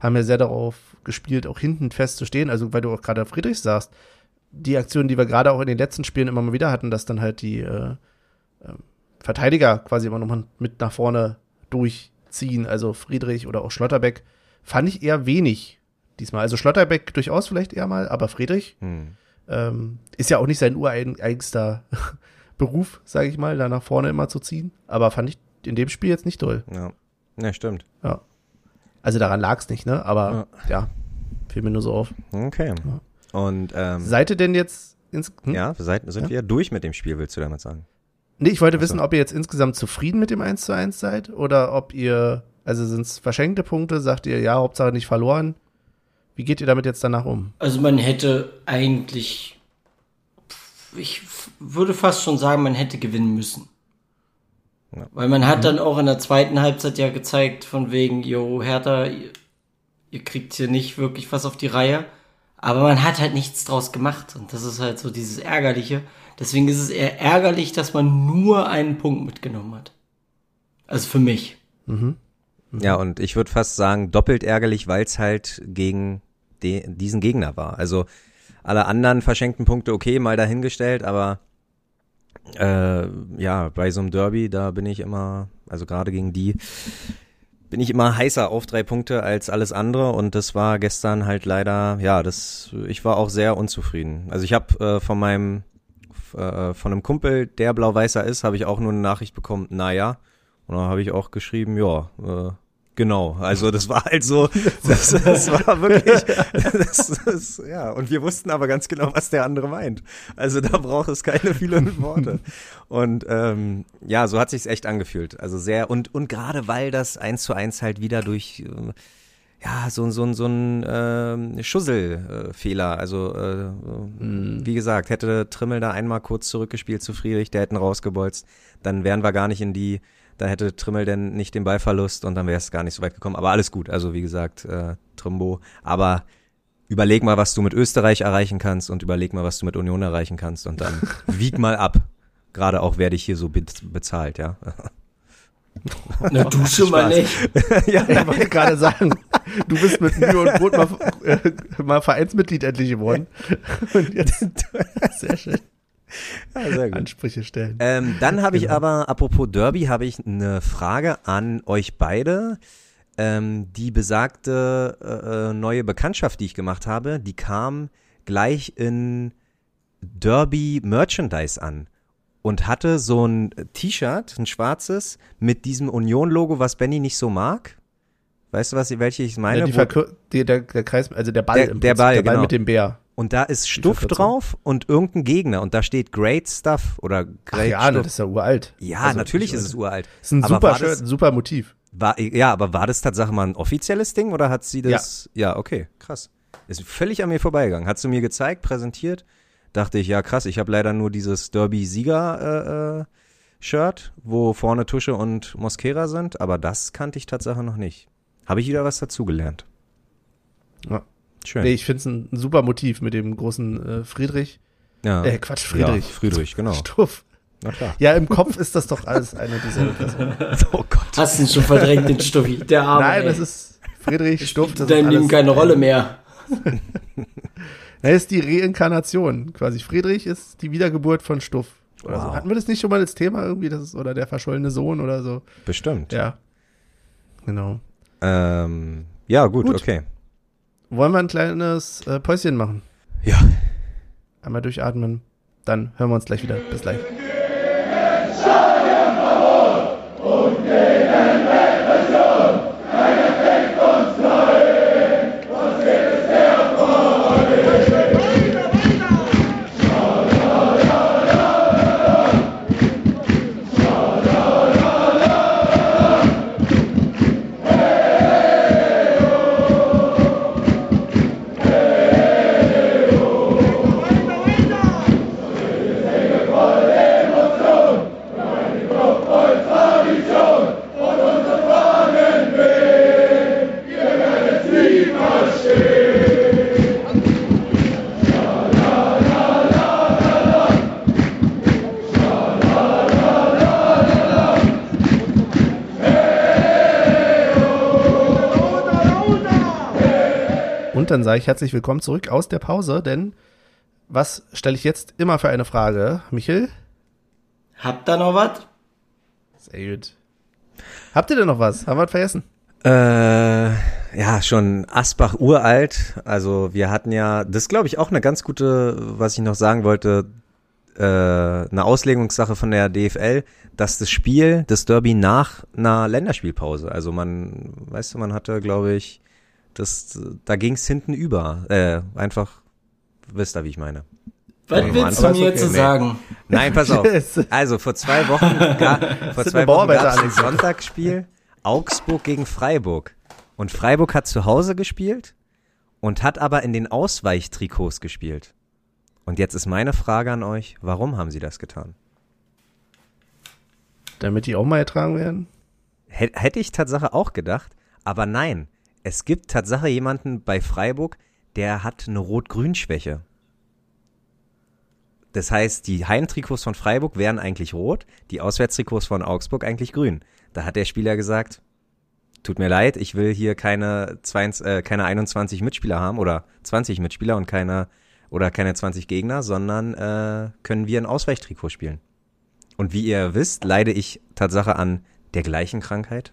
haben ja sehr darauf gespielt, auch hinten fest zu stehen. Also weil du auch gerade Friedrich sagst, die Aktion, die wir gerade auch in den letzten Spielen immer mal wieder hatten, dass dann halt die äh, äh, Verteidiger quasi immer nochmal mit nach vorne durchziehen, also Friedrich oder auch Schlotterbeck, fand ich eher wenig diesmal. Also Schlotterbeck durchaus vielleicht eher mal, aber Friedrich Hm. ähm, ist ja auch nicht sein ureigenster Beruf, sage ich mal, da nach vorne immer zu ziehen. Aber fand ich in dem Spiel jetzt nicht toll. Ja. ja, stimmt. Ja. Also daran lag es nicht, ne? Aber ja. fiel mir nur so auf. Okay. Und ähm, Seid ihr denn jetzt ins hm? ja, seid, sind Ja. wir durch mit dem Spiel, willst du damit sagen? Nee, ich wollte Ach so. wissen, ob ihr jetzt insgesamt zufrieden mit dem 1 zu 1 seid oder ob ihr, also sind es verschenkte Punkte, sagt ihr, ja, Hauptsache nicht verloren. Wie geht ihr damit jetzt danach um? Also man hätte eigentlich, ich würde fast schon sagen, man hätte gewinnen müssen. Ja. Weil man hat dann auch in der zweiten Halbzeit ja gezeigt, von wegen, jo, Hertha, ihr, ihr kriegt hier nicht wirklich was auf die Reihe. Aber man hat halt nichts draus gemacht. Und das ist halt so dieses Ärgerliche. Deswegen ist es eher ärgerlich, dass man nur einen Punkt mitgenommen hat. Also für mich. Mhm. Ja, und ich würde fast sagen, doppelt ärgerlich, weil es halt gegen de, diesen Gegner war. Also alle anderen verschenkten Punkte okay, mal dahingestellt, aber äh, ja, bei so einem Derby, da bin ich immer, also gerade gegen die, bin ich immer heißer auf drei Punkte als alles andere und das war gestern halt leider, ja, das, ich war auch sehr unzufrieden. Also ich habe äh, von meinem, äh, von einem Kumpel, der blau-weißer ist, habe ich auch nur eine Nachricht bekommen, naja, und dann habe ich auch geschrieben, ja, äh, Genau, also das war halt so, das, das war wirklich, das, das, ja, und wir wussten aber ganz genau, was der andere meint. Also da braucht es keine vielen Worte. Und ähm, ja, so hat sich's echt angefühlt. Also sehr, und, und gerade weil das eins zu eins halt wieder durch äh, ja, so, so, so ein äh, Schusselfehler. Also, äh, mhm. wie gesagt, hätte Trimmel da einmal kurz zurückgespielt zu Friedrich, der hätten rausgebolzt, dann wären wir gar nicht in die da hätte Trimmel denn nicht den Ballverlust und dann wäre es gar nicht so weit gekommen. Aber alles gut. Also wie gesagt, äh, Trimbo. Aber überleg mal, was du mit Österreich erreichen kannst und überleg mal, was du mit Union erreichen kannst und dann wieg mal ab. Gerade auch, wer dich hier so be bezahlt, ja. Na, du schon mal nicht. ja, ich wollte gerade sagen, du bist mit Mühe und Brot mal, äh, mal Vereinsmitglied endlich geworden. Und jetzt, sehr schön. Ja. Ansprüche stellen. Ähm, dann habe ich genau. aber, apropos Derby, habe ich eine Frage an euch beide. Ähm, die besagte äh, äh, neue Bekanntschaft, die ich gemacht habe, die kam gleich in Derby Merchandise an und hatte so ein T-Shirt, ein schwarzes, mit diesem Union-Logo, was Benny nicht so mag. Weißt du, was, welche ich meine? Ja, die, der, der Kreis, also der Ball, der, der Ball, der Ball genau. mit dem Bär. Und da ist Stuff drauf und irgendein Gegner und da steht Great Stuff oder Great Ach ja, Stuff. das ist ja uralt. Ja, also natürlich ist es uralt. Das ist ein aber super Shirt, ein super Motiv. War, ja, aber war das tatsächlich mal ein offizielles Ding oder hat sie das? Ja, ja okay, krass. Ist völlig an mir vorbeigegangen. Hat sie mir gezeigt, präsentiert. Dachte ich, ja krass, ich habe leider nur dieses Derby-Sieger äh, äh, Shirt, wo vorne Tusche und Mosquera sind, aber das kannte ich tatsächlich noch nicht. Habe ich wieder was dazugelernt. Ja. Schön. Nee, ich finde es ein, super Motiv mit dem großen äh, Friedrich. Ja. Äh, Quatsch, Friedrich. Ja, Friedrich, genau. Stuff. Na klar. Ja, im Kopf ist das doch alles eine dieser Personen. oh Gott. Hast du ihn schon verdrängt, den Stuffi, der Arme. Nein, ey. das ist Friedrich Stuff. Das Dein Leben keine Rolle mehr. Das ist die Reinkarnation quasi. Friedrich ist die Wiedergeburt von Stuff. Oder wow. so. Hatten wir das nicht schon mal als Thema irgendwie? Das ist, oder der verschollene Sohn oder so? Bestimmt. Ja. Genau. Ähm, ja, gut, gut, okay. Wollen wir ein kleines äh, Päuschen machen? Ja. Einmal durchatmen. Dann hören wir uns gleich wieder. Bis gleich. Und dann sage ich herzlich willkommen zurück aus der Pause, denn was stelle ich jetzt immer für eine Frage? Michel? Habt ihr noch was? Sehr gut. Habt ihr denn noch was? Haben wir was vergessen? Äh, ja, schon Asbach uralt. Also wir hatten ja, das glaube ich auch eine ganz gute, was ich noch sagen wollte, äh, eine Auslegungssache von der DFL, dass das Spiel, das Derby nach einer Länderspielpause, also man, weißt du, man hatte, glaube ich, das, da ging es hinten über. Äh, einfach, wisst ihr, wie ich meine. Was ja, willst du mir okay. zu sagen? Nein, pass auf. Also vor zwei Wochen, gar, vor zwei Wochen gab es ein Sonntagsspiel. Augsburg gegen Freiburg. Und Freiburg hat zu Hause gespielt und hat aber in den Ausweichtrikots gespielt. Und jetzt ist meine Frage an euch, warum haben sie das getan? Damit die auch mal ertragen werden? Hätte ich Tatsache auch gedacht, aber nein es gibt Tatsache jemanden bei Freiburg, der hat eine Rot-Grün-Schwäche. Das heißt, die Heimtrikots von Freiburg wären eigentlich rot, die Auswärtstrikots von Augsburg eigentlich grün. Da hat der Spieler gesagt, tut mir leid, ich will hier keine, 22, äh, keine 21 Mitspieler haben oder 20 Mitspieler und keine oder keine 20 Gegner, sondern äh, können wir ein Ausweichtrikot spielen. Und wie ihr wisst, leide ich Tatsache an der gleichen Krankheit.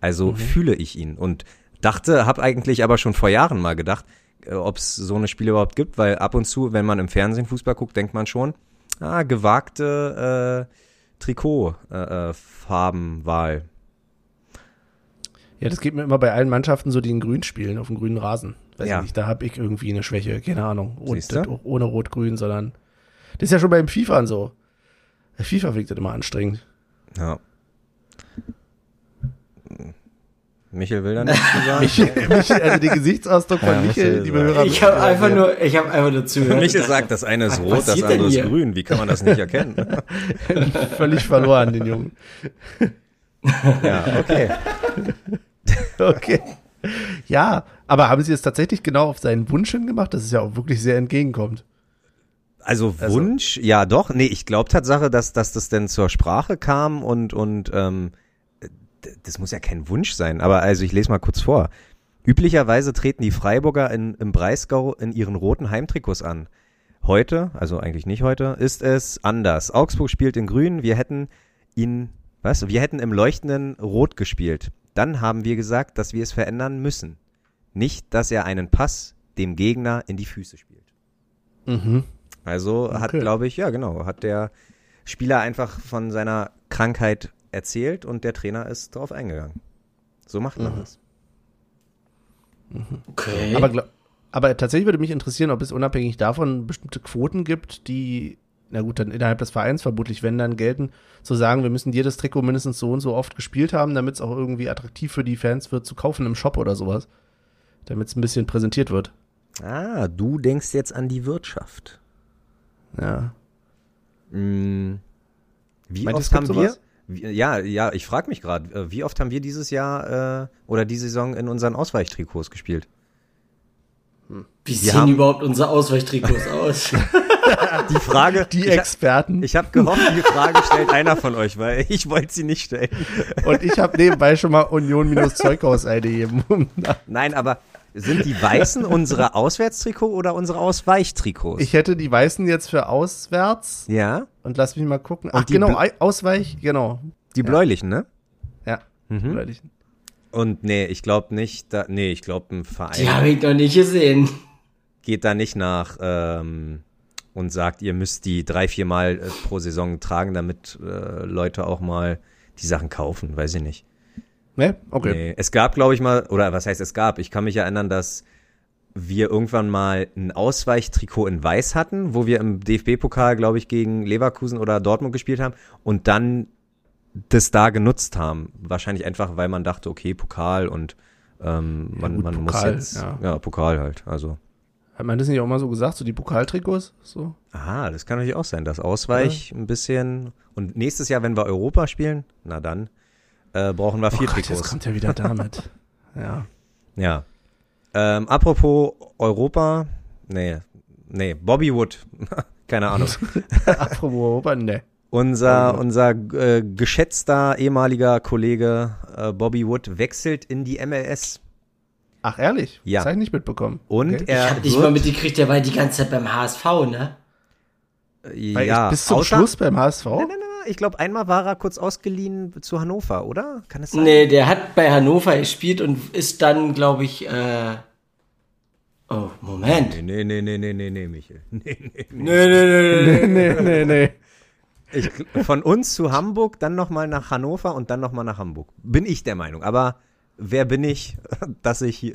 Also mhm. fühle ich ihn und dachte, habe eigentlich aber schon vor Jahren mal gedacht, äh, ob es so eine Spiele überhaupt gibt, weil ab und zu, wenn man im Fernsehen Fußball guckt, denkt man schon, ah, gewagte äh, Trikotfarbenwahl. Äh, äh ja, das geht mir immer bei allen Mannschaften so, die in Grün spielen, auf dem grünen Rasen. Weiß ja. nicht, da habe ich irgendwie eine Schwäche, keine Ahnung. Und ohne Rot-Grün, sondern das ist ja schon beim FIFA so. Der FIFA wirkt das immer anstrengend. Ja. Michel will da nichts zu sagen. Michel, Michel, also der Gesichtsausdruck von ja, Michel, liebe Hörer. Ich habe einfach nur, ich habe einfach nur zugehört. Michel sagt, das eine ist rot, das andere ist grün. Wie kann man das nicht erkennen? Völlig verloren, den Jungen. ja, okay. okay. Ja, aber haben Sie es tatsächlich genau auf seinen Wunsch hin gemacht? Das ist ja auch wirklich sehr entgegenkommt. Also, also Wunsch, also, ja doch. Nee, ich glaube Tatsache, dass, dass das denn zur Sprache kam und, und ähm, das muss ja kein Wunsch sein, aber also ich lese mal kurz vor. Üblicherweise treten die Freiburger in, im Breisgau in ihren roten Heimtrikots an. Heute, also eigentlich nicht heute, ist es anders. Augsburg spielt in grün, wir hätten ihn, was? Wir hätten im leuchtenden Rot gespielt. Dann haben wir gesagt, dass wir es verändern müssen. Nicht, dass er einen Pass dem Gegner in die Füße spielt. Mhm. Also okay. hat, glaube ich, ja genau, hat der Spieler einfach von seiner Krankheit erzählt und der Trainer ist darauf eingegangen. So macht man mhm. das. Mhm. Okay. Aber, aber tatsächlich würde mich interessieren, ob es unabhängig davon bestimmte Quoten gibt, die, na gut, dann innerhalb des Vereins vermutlich, wenn dann gelten, zu sagen, wir müssen jedes Trikot mindestens so und so oft gespielt haben, damit es auch irgendwie attraktiv für die Fans wird, zu kaufen im Shop oder sowas. Damit es ein bisschen präsentiert wird. Ah, du denkst jetzt an die Wirtschaft. Ja. Hm. Wie Meint oft haben sowas? wir? Ja, ja, ich frage mich gerade, äh, wie oft haben wir dieses Jahr äh, oder diese Saison in unseren Ausweichtrikots gespielt? Hm. Wie wir sehen überhaupt unsere Ausweichtrikots aus? die Frage. Die Experten. Ich, ich habe gehofft, die Frage stellt einer von euch, weil ich wollte sie nicht stellen. Und ich habe nebenbei schon mal Union-Zeughaus eingegeben. Nein, aber sind die Weißen unsere Auswärtstrikot oder unsere Ausweichtrikots? Ich hätte die Weißen jetzt für auswärts. Ja. Und lass mich mal gucken. Ach, genau, Ausweich, genau. Die bläulichen, ne? Ja. Mhm. Bläulichen. Und nee, ich glaube nicht, da, nee, ich glaube ein Verein. Die habe ich noch nicht gesehen. Geht da nicht nach ähm, und sagt, ihr müsst die drei, vier Mal äh, pro Saison tragen, damit äh, Leute auch mal die Sachen kaufen, weiß ich nicht. Ne? Okay. Nee. Es gab, glaube ich mal, oder was heißt es gab? Ich kann mich erinnern, dass wir irgendwann mal ein Ausweichtrikot in Weiß hatten, wo wir im DFB-Pokal, glaube ich, gegen Leverkusen oder Dortmund gespielt haben und dann das da genutzt haben. Wahrscheinlich einfach, weil man dachte, okay, Pokal und ähm, man, ja, gut, man Pokal, muss jetzt, ja. ja. Pokal halt, also. Hat man das nicht auch mal so gesagt, so die Pokaltrikots? So? Ah, das kann natürlich auch sein, das Ausweich ja. ein bisschen. Und nächstes Jahr, wenn wir Europa spielen, na dann äh, brauchen wir vier oh Gott, Trikots. Jetzt kommt ja wieder damit. ja. Ja. Ähm, apropos Europa, nee, nee, Bobby Wood, keine Ahnung. apropos Europa, nee. Unser, unser äh, geschätzter ehemaliger Kollege äh, Bobby Wood wechselt in die MLS. Ach, ehrlich? Ja. Das habe ich nicht mitbekommen. Und okay. er. Ich habe nicht mal mitgekriegt, der war die ganze Zeit beim HSV, ne? Ja, bis zum außer, Schluss beim HSV? Nein, nein, nein, ich glaube, einmal war er kurz ausgeliehen zu Hannover, oder? Kann es sein? Nee, der hat bei Hannover gespielt und ist dann, glaube ich, äh Oh, Moment. Nee, nee, nee, nee, nee, nee, Michael. Nee, nee, nee. Nee, nee, nee, nee, nee. Ich, von uns zu Hamburg, dann nochmal nach Hannover und dann nochmal nach Hamburg. Bin ich der Meinung. Aber wer bin ich, dass ich hier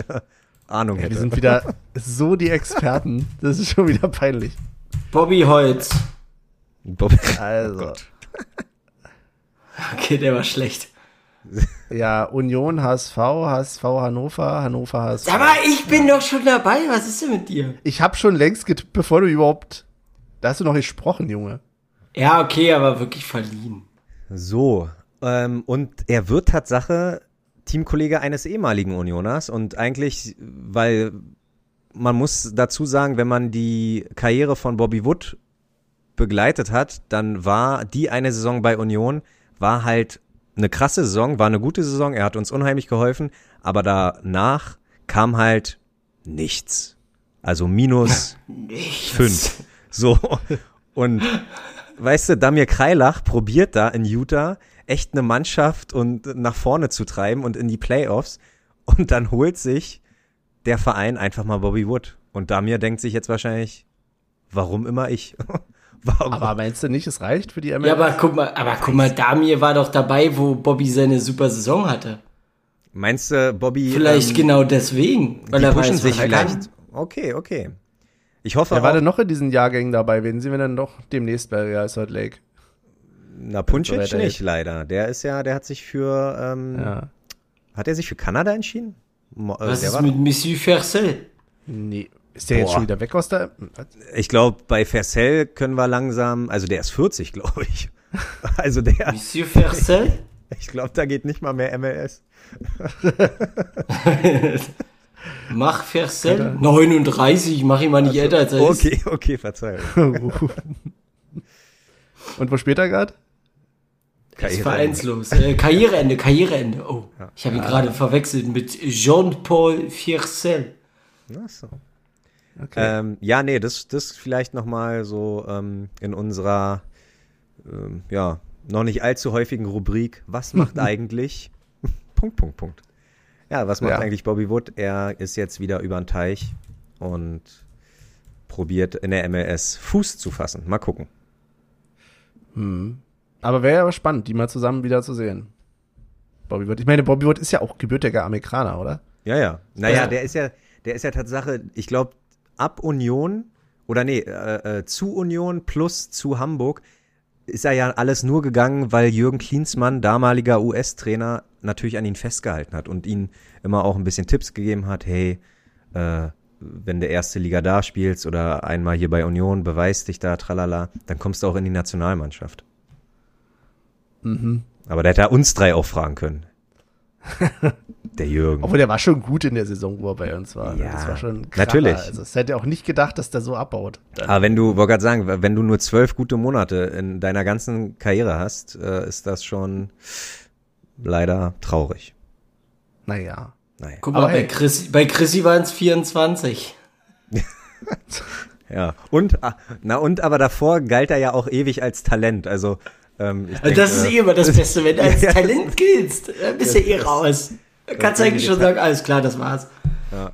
Ahnung ja, hätte? Wir sind wieder so die Experten. Das ist schon wieder peinlich. Bobby Holz. Bobby. Also. Oh Okay, der war schlecht. Ja, Union, HSV, HSV, Hannover, Hannover, HSV. Aber ich bin doch schon dabei. Was ist denn mit dir? Ich habe schon längst getippt, bevor du überhaupt. Da hast du noch gesprochen, Junge. Ja, okay, aber wirklich verliehen. So. Ähm, und er wird Tatsache Teamkollege eines ehemaligen Unioners und eigentlich, weil man muss dazu sagen, wenn man die Karriere von Bobby Wood begleitet hat, dann war die eine Saison bei Union, war halt eine krasse Saison, war eine gute Saison, er hat uns unheimlich geholfen, aber danach kam halt nichts. Also minus Nichts. fünf. So. Und weißt du, Damir Kreilach probiert da in Utah echt eine Mannschaft und nach vorne zu treiben und in die Playoffs. Und dann holt sich der Verein einfach mal Bobby Wood. Und Damir denkt sich jetzt wahrscheinlich, warum immer ich? warum? Aber meinst du nicht, es reicht für die MLS? Ja, aber guck mal, aber guck mal, Damir war doch dabei, wo Bobby seine super Saison hatte. Meinst du, Bobby? Vielleicht ähm, genau deswegen, weil die er pushen weiß, sich vielleicht. Okay, okay. Ich hoffe Wer war denn noch in diesen Jahrgängen dabei? Wen sehen wir denn noch demnässt bei Real Salt Lake? na Puncic nicht, leider. Der ist ja, der hat sich für, ähm, Ja. hat er sich für Kanada entschieden? Äh, Was der ist war- mit Monsieur Fercel? Nee. Ist der jetzt Boah. schon wieder weg aus der. Ich glaube, bei Vercel können wir langsam, also der ist 40, glaube ich. Also der, Monsieur Fercel? ich glaube, da geht nicht mal mehr MLS. Mach Fercel? 39, mach ihn mal nicht älter als er ist. Okay, okay, Verzeihung. Und wo spielt er gerade? Ist vereinslos. Äh, Karriereende, Karriereende. Oh, ich habe ihn gerade verwechselt mit Jean-Paul Fercel. Ach so. Okay. Ähm, ja, nee, das, das vielleicht nochmal so ähm, in unserer, ähm, ja, noch nicht allzu häufigen Rubrik, was macht eigentlich, Punkt, Punkt, Punkt. Ja, was macht Ja. eigentlich Bobby Wood? Er ist jetzt wieder über den Teich und probiert in der MLS Fuß zu fassen. Mal gucken. Aber wäre ja spannend, die mal zusammen wieder zu sehen. Bobby Wood. Ich meine, Bobby Wood ist ja auch gebürtiger Amerikaner, oder? Ja, ja. Naja, Ja. der ist ja, der ist ja Tatsache, ich glaube, ab Union oder nee, äh, äh, zu Union plus zu Hamburg ist er ja alles nur gegangen, weil Jürgen Klinsmann, damaliger US-Trainer, natürlich an ihn festgehalten hat und ihn immer auch ein bisschen Tipps gegeben hat, hey, äh, wenn der erste Liga da spielst oder einmal hier bei Union, beweis dich da, tralala, dann kommst du auch in die Nationalmannschaft. Mhm. Aber da hätte er uns drei auch fragen können. der Jürgen. Obwohl der war schon gut in der Saison, wo er bei uns war. Ja, das war schon Kracher. natürlich. Also es hätte auch nicht gedacht, dass der so abbaut. Dann. Aber wenn du, wollte gerade sagen, wenn du nur zwölf gute Monate in deiner ganzen Karriere hast, äh, ist das schon leider traurig. Naja. Naja. Guck mal, Aber bei, hey. Chris, bei Chrissy waren es 24. Ja. Und, ah, na und, aber davor galt er ja auch ewig als Talent. Also, ähm, ich denke, das ist eh immer das Beste, wenn du als Ja, Talent giltst, dann bist du eh raus. Da kannst du eigentlich schon sagen, alles klar, das war's. Ja.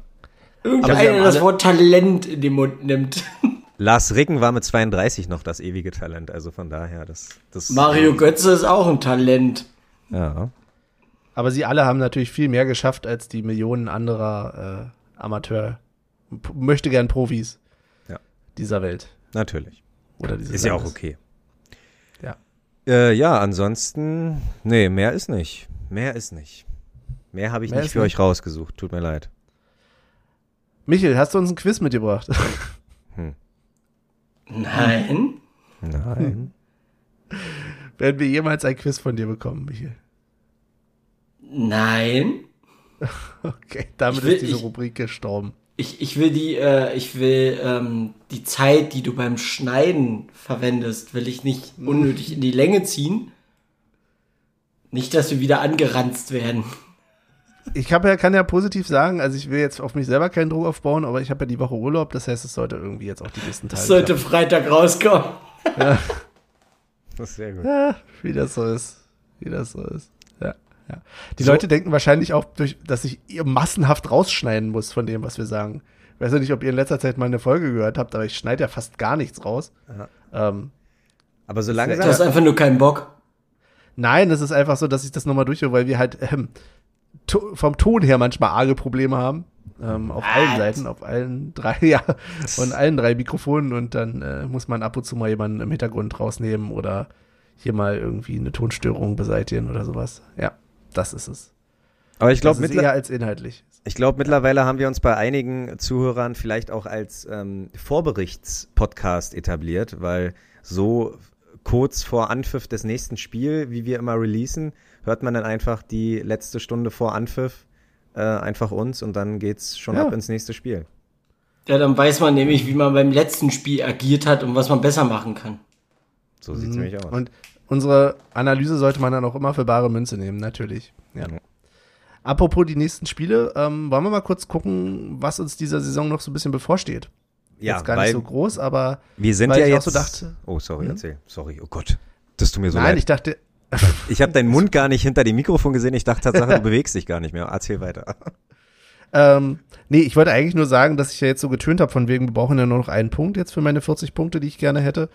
Irgendeiner, der das Wort Talent in den Mund nimmt. Lars Ricken war mit 32 noch das ewige Talent. Also von daher, das, das. Mario Götze ist auch ein Talent. Ja. Aber sie alle haben natürlich viel mehr geschafft als die Millionen anderer äh, Amateur, möchte gern Profis Ja. dieser Welt. Natürlich. Oder dieses Ist ja auch Landes. okay. Ja. Äh, ja, ansonsten, nee, mehr ist nicht. Mehr ist nicht. Mehr habe ich Mehr nicht für nicht? euch rausgesucht. Tut mir leid. Michel, hast du uns ein Quiz mitgebracht? Nein. Nein. Werden wir jemals ein Quiz von dir bekommen, Michel? Nein. Okay, damit will- ist diese ich- Rubrik gestorben. Ich, ich will die, äh, ich will ähm, die Zeit, die du beim Schneiden verwendest, will ich nicht unnötig in die Länge ziehen. Nicht, dass wir wieder angeranzt werden. Ich habe ja, kann ja positiv sagen, also ich will jetzt auf mich selber keinen Druck aufbauen, aber ich habe ja die Woche Urlaub, das heißt, es sollte irgendwie jetzt auch die nächsten Tage. Das sollte Freitag rauskommen. Das ist sehr gut. Ja, wie das so ist. Wie das so ist. Ja. Die Leute denken wahrscheinlich auch, durch, dass ich ihr massenhaft rausschneiden muss von dem, was wir sagen. Ich weiß ja nicht, ob ihr in letzter Zeit mal eine Folge gehört habt, aber ich schneide ja fast gar nichts raus. Ähm, Aber so Das Du hast einfach nur keinen Bock. nein, es ist einfach so, dass ich das nochmal durchhöre, weil wir halt ähm, to vom Ton her manchmal arge Probleme haben. Ähm, auf allen Was? Seiten, auf allen drei, ja, von allen drei Mikrofonen und dann äh, muss man ab und zu mal jemanden im Hintergrund rausnehmen oder hier mal irgendwie eine Tonstörung beseitigen oder sowas. Ja, das ist es. Aber ich glaube, eher als inhaltlich. Ich glaube, mittlerweile haben wir uns bei einigen Zuhörern vielleicht auch als ähm, Vorberichts-Podcast etabliert, weil so kurz vor Anpfiff des nächsten Spiel, wie wir immer releasen, hört man dann einfach die letzte Stunde vor Anpfiff äh, einfach uns und dann geht's schon Ja. ab ins nächste Spiel. Ja, dann weiß man nämlich, wie man beim letzten Spiel agiert hat und was man besser machen kann. So sieht's nämlich aus. Und, unsere Analyse sollte man dann auch immer für bare Münze nehmen, natürlich. Ja. Ja. Apropos die nächsten Spiele, ähm, wollen wir mal kurz gucken, was uns dieser Saison noch so ein bisschen bevorsteht. Ja, Jetzt gar nicht so groß, aber wir sind ja jetzt. so dachte- oh, sorry, Hm? erzähl. Sorry, oh Gott. Das tut mir so nein, leid. ich dachte, Ich habe deinen Mund gar nicht hinter dem Mikrofon gesehen. Ich dachte Tatsache, du bewegst dich gar nicht mehr. Erzähl weiter. ähm, nee, ich wollte eigentlich nur sagen, dass ich ja jetzt so getönt habe, von wegen, wir brauchen ja nur noch einen Punkt jetzt für meine 40 Punkte, die ich gerne hätte.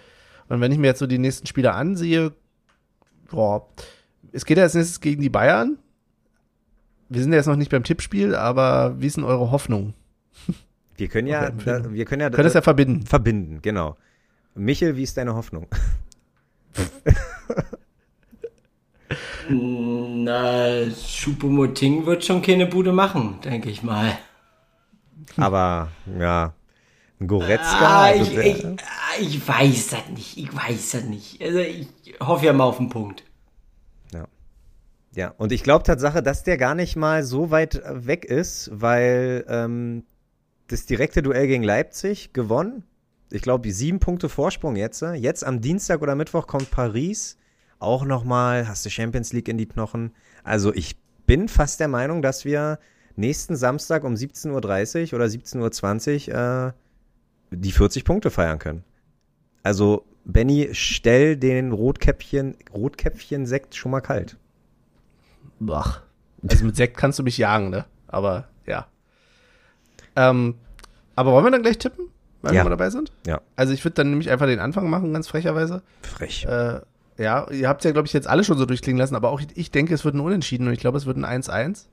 Und wenn ich mir jetzt so die nächsten Spiele ansehe, boah, es geht ja als nächstes gegen die Bayern. Wir sind ja jetzt noch nicht beim Tippspiel, aber wie ist denn eure Hoffnung? Wir können ja, da, wir können ja, Könnt das ja verbinden. verbinden, genau. Michel, wie ist deine Hoffnung? Na, Schupomoting wird schon keine Bude machen, denke ich mal. Aber ja, Goretzka. Ah, also ich, ich, ah, ich weiß das nicht. Ich weiß das nicht. Also ich hoffe ja mal auf den Punkt. Ja, und ich glaube Tatsache, dass der gar nicht mal so weit äh, weg ist, weil ähm, das direkte Duell gegen Leipzig gewonnen. Ich glaube, sieben Punkte Vorsprung jetzt. äh. Jetzt am Dienstag oder Mittwoch kommt Paris. Auch nochmal, hast du Champions League in die Knochen. Also ich bin fast der Meinung, dass wir nächsten Samstag um 17.30 Uhr oder 17.20 Uhr äh, die 40 Punkte feiern können. Also, Benny, stell den Rotkäppchen, Rotkäppchen-Sekt schon mal kalt. Ach. Also mit Sekt kannst du mich jagen, ne? Aber ja. Ähm, aber wollen wir dann gleich tippen, wenn Ja. wir dabei sind? Ja. Also ich würde dann nämlich einfach den Anfang machen, ganz frecherweise. Frech. Äh, ja, ihr habt ja, glaube ich, jetzt alle schon so durchklingen lassen, aber auch ich, ich denke, es wird ein Unentschieden und ich glaube, es wird ein 1-1.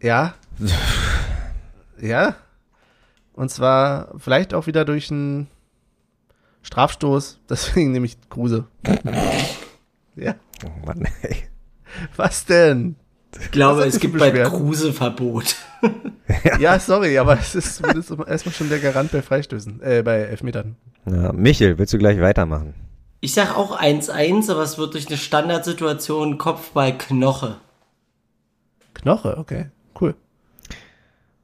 Ja. ja. Und zwar vielleicht auch wieder durch einen Strafstoß, deswegen nehme ich Kruse. ja. Oh Mann, ey. Was denn? Ich glaube, es gibt bald Beschwerden? Kruse-Verbot. Ja, sorry, aber es ist zumindest erstmal schon der Garant bei Freistößen, äh, bei Elfmetern. Ja, Michel, willst du gleich weitermachen? Ich sag auch 1-1, aber es wird durch eine Standardsituation Kopfball Knoche. Knoche, okay.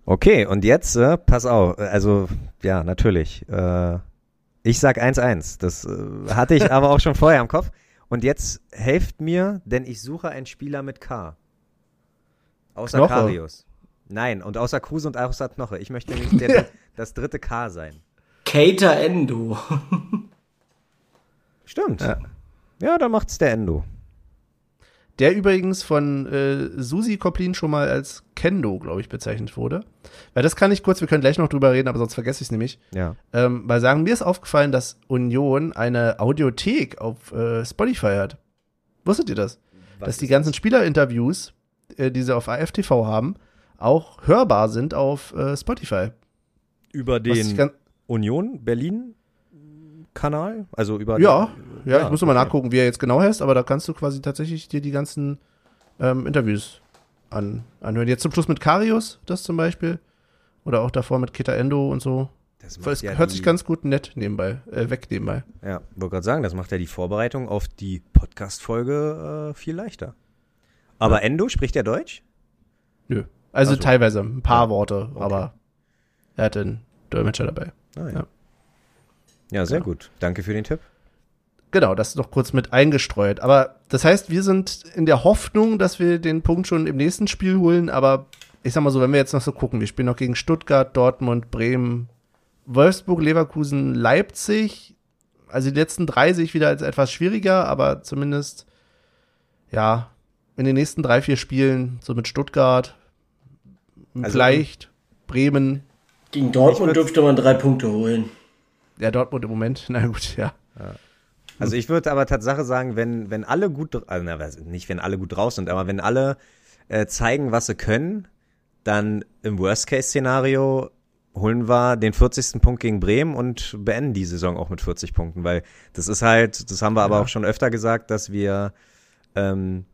Okay, und jetzt, äh, pass auf, äh, also, ja, natürlich. Äh, ich sag 1-1. Das äh, hatte ich aber auch schon vorher im Kopf. Und jetzt helft mir, denn ich suche einen Spieler mit K. Außer Knoche. Karius. Nein, und außer Kruse und außer Knoche. Ich möchte nämlich der, das dritte K sein. Cater Endo. Stimmt. Ja. Ja, dann macht's der Endo. Der übrigens von äh, Susi Koplin schon mal als Kendo, glaube ich, bezeichnet wurde. Weil das kann ich kurz, wir können gleich noch drüber reden, aber sonst vergesse ich es nämlich. Ja. Ähm, weil sagen, mir ist aufgefallen, dass Union eine Audiothek auf äh, Spotify hat. Wusstet ihr das? dass die ganzen Spielerinterviews, äh, die sie auf AFTV haben, auch hörbar sind auf äh, Spotify. Über Was den ganz, Union Berlin Kanal? Also über ja, den, ja, ich muss noch mal okay. nachgucken, wie er jetzt genau heißt, aber da kannst du quasi tatsächlich dir die ganzen ähm, Interviews an, anhören. Jetzt zum Schluss mit Karius, das zum Beispiel. Oder auch davor mit Kita Endo und so. Das Es ja hört die- sich ganz gut nett nebenbei, äh, weg nebenbei. Ja, wollte gerade sagen, das macht ja die Vorbereitung auf die Podcast-Folge äh, viel leichter. Aber Endo, spricht er Deutsch? Nö. Also so. teilweise ein paar Ja, Worte, okay. aber er hat einen Dolmetscher dabei. Ah, ja. Ja. Ja, sehr Ja. gut. Danke für den Tipp. Genau, das ist noch kurz mit eingestreut. Aber das heißt, wir sind in der Hoffnung, dass wir den Punkt schon im nächsten Spiel holen. Aber ich sag mal so, wenn wir jetzt noch so gucken, wir spielen noch gegen Stuttgart, Dortmund, Bremen, Wolfsburg, Leverkusen, Leipzig. Also die letzten drei sehe ich wieder als etwas schwieriger, aber zumindest, ja, in den nächsten drei, vier Spielen, so mit Stuttgart, Also- vielleicht Bremen, Gegen Dortmund dürfte man drei Punkte holen. Ja, Dortmund im Moment, na gut, ja. Also ich würde aber Tatsache sagen, wenn, wenn alle gut, also na, nicht wenn alle gut drauf sind, aber wenn alle äh, zeigen, was sie können, dann im Worst-Case-Szenario holen wir den 40. Punkt gegen Bremen und beenden die Saison auch mit 40 Punkten, weil das ist halt, das haben wir aber Ja. auch schon öfter gesagt, dass wir ähm,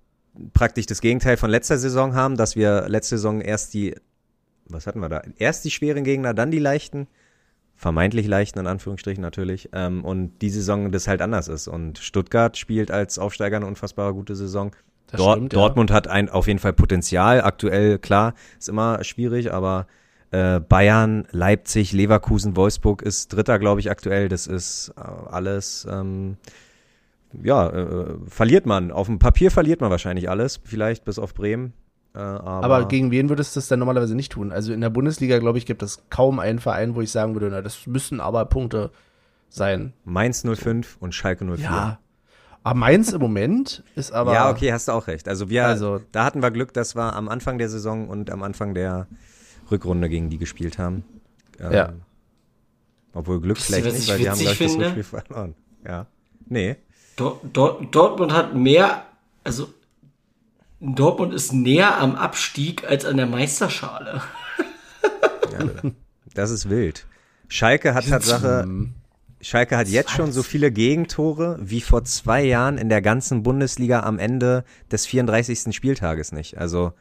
praktisch das Gegenteil von letzter Saison haben, dass wir letzte Saison erst die, was hatten wir da? Erst die schweren Gegner, dann die leichten vermeintlich leichten, in Anführungsstrichen natürlich. Ähm, und die Saison das halt anders ist. Und Stuttgart spielt als Aufsteiger eine unfassbar gute Saison. Dort, stimmt, ja. Dortmund hat ein, auf jeden Fall Potenzial. Aktuell, klar, ist immer schwierig, aber äh, Bayern, Leipzig, Leverkusen, Wolfsburg ist Dritter, glaube ich, aktuell. Das ist äh, alles, ähm, ja, äh, verliert man. Auf dem Papier verliert man wahrscheinlich alles, vielleicht bis auf Bremen. Äh, aber, Aber gegen wen würdest du das denn normalerweise nicht tun? Also in der Bundesliga, glaube ich, gibt es kaum einen Verein, wo ich sagen würde, na, das müssen aber Punkte sein. Mainz 05 und Schalke 04. Ja. Aber Mainz im Moment ist aber. ja, okay, hast du auch recht. Also wir, Also- da hatten wir Glück, dass wir am Anfang der Saison und am Anfang der Rückrunde gegen die gespielt haben. Ähm, Ja. Obwohl Glück Wisst vielleicht was nicht, ich weil die haben, witzig glaube ich, das? Rückspiel verloren. Ja. Nee. Dor Dor Dortmund hat mehr, also Dortmund ist näher am Abstieg als an der Meisterschale. Das ist wild. Schalke hat Tatsache, Schalke hat jetzt schon so viele Gegentore wie vor zwei Jahren in der ganzen Bundesliga am Ende des 34. Spieltages nicht. Also,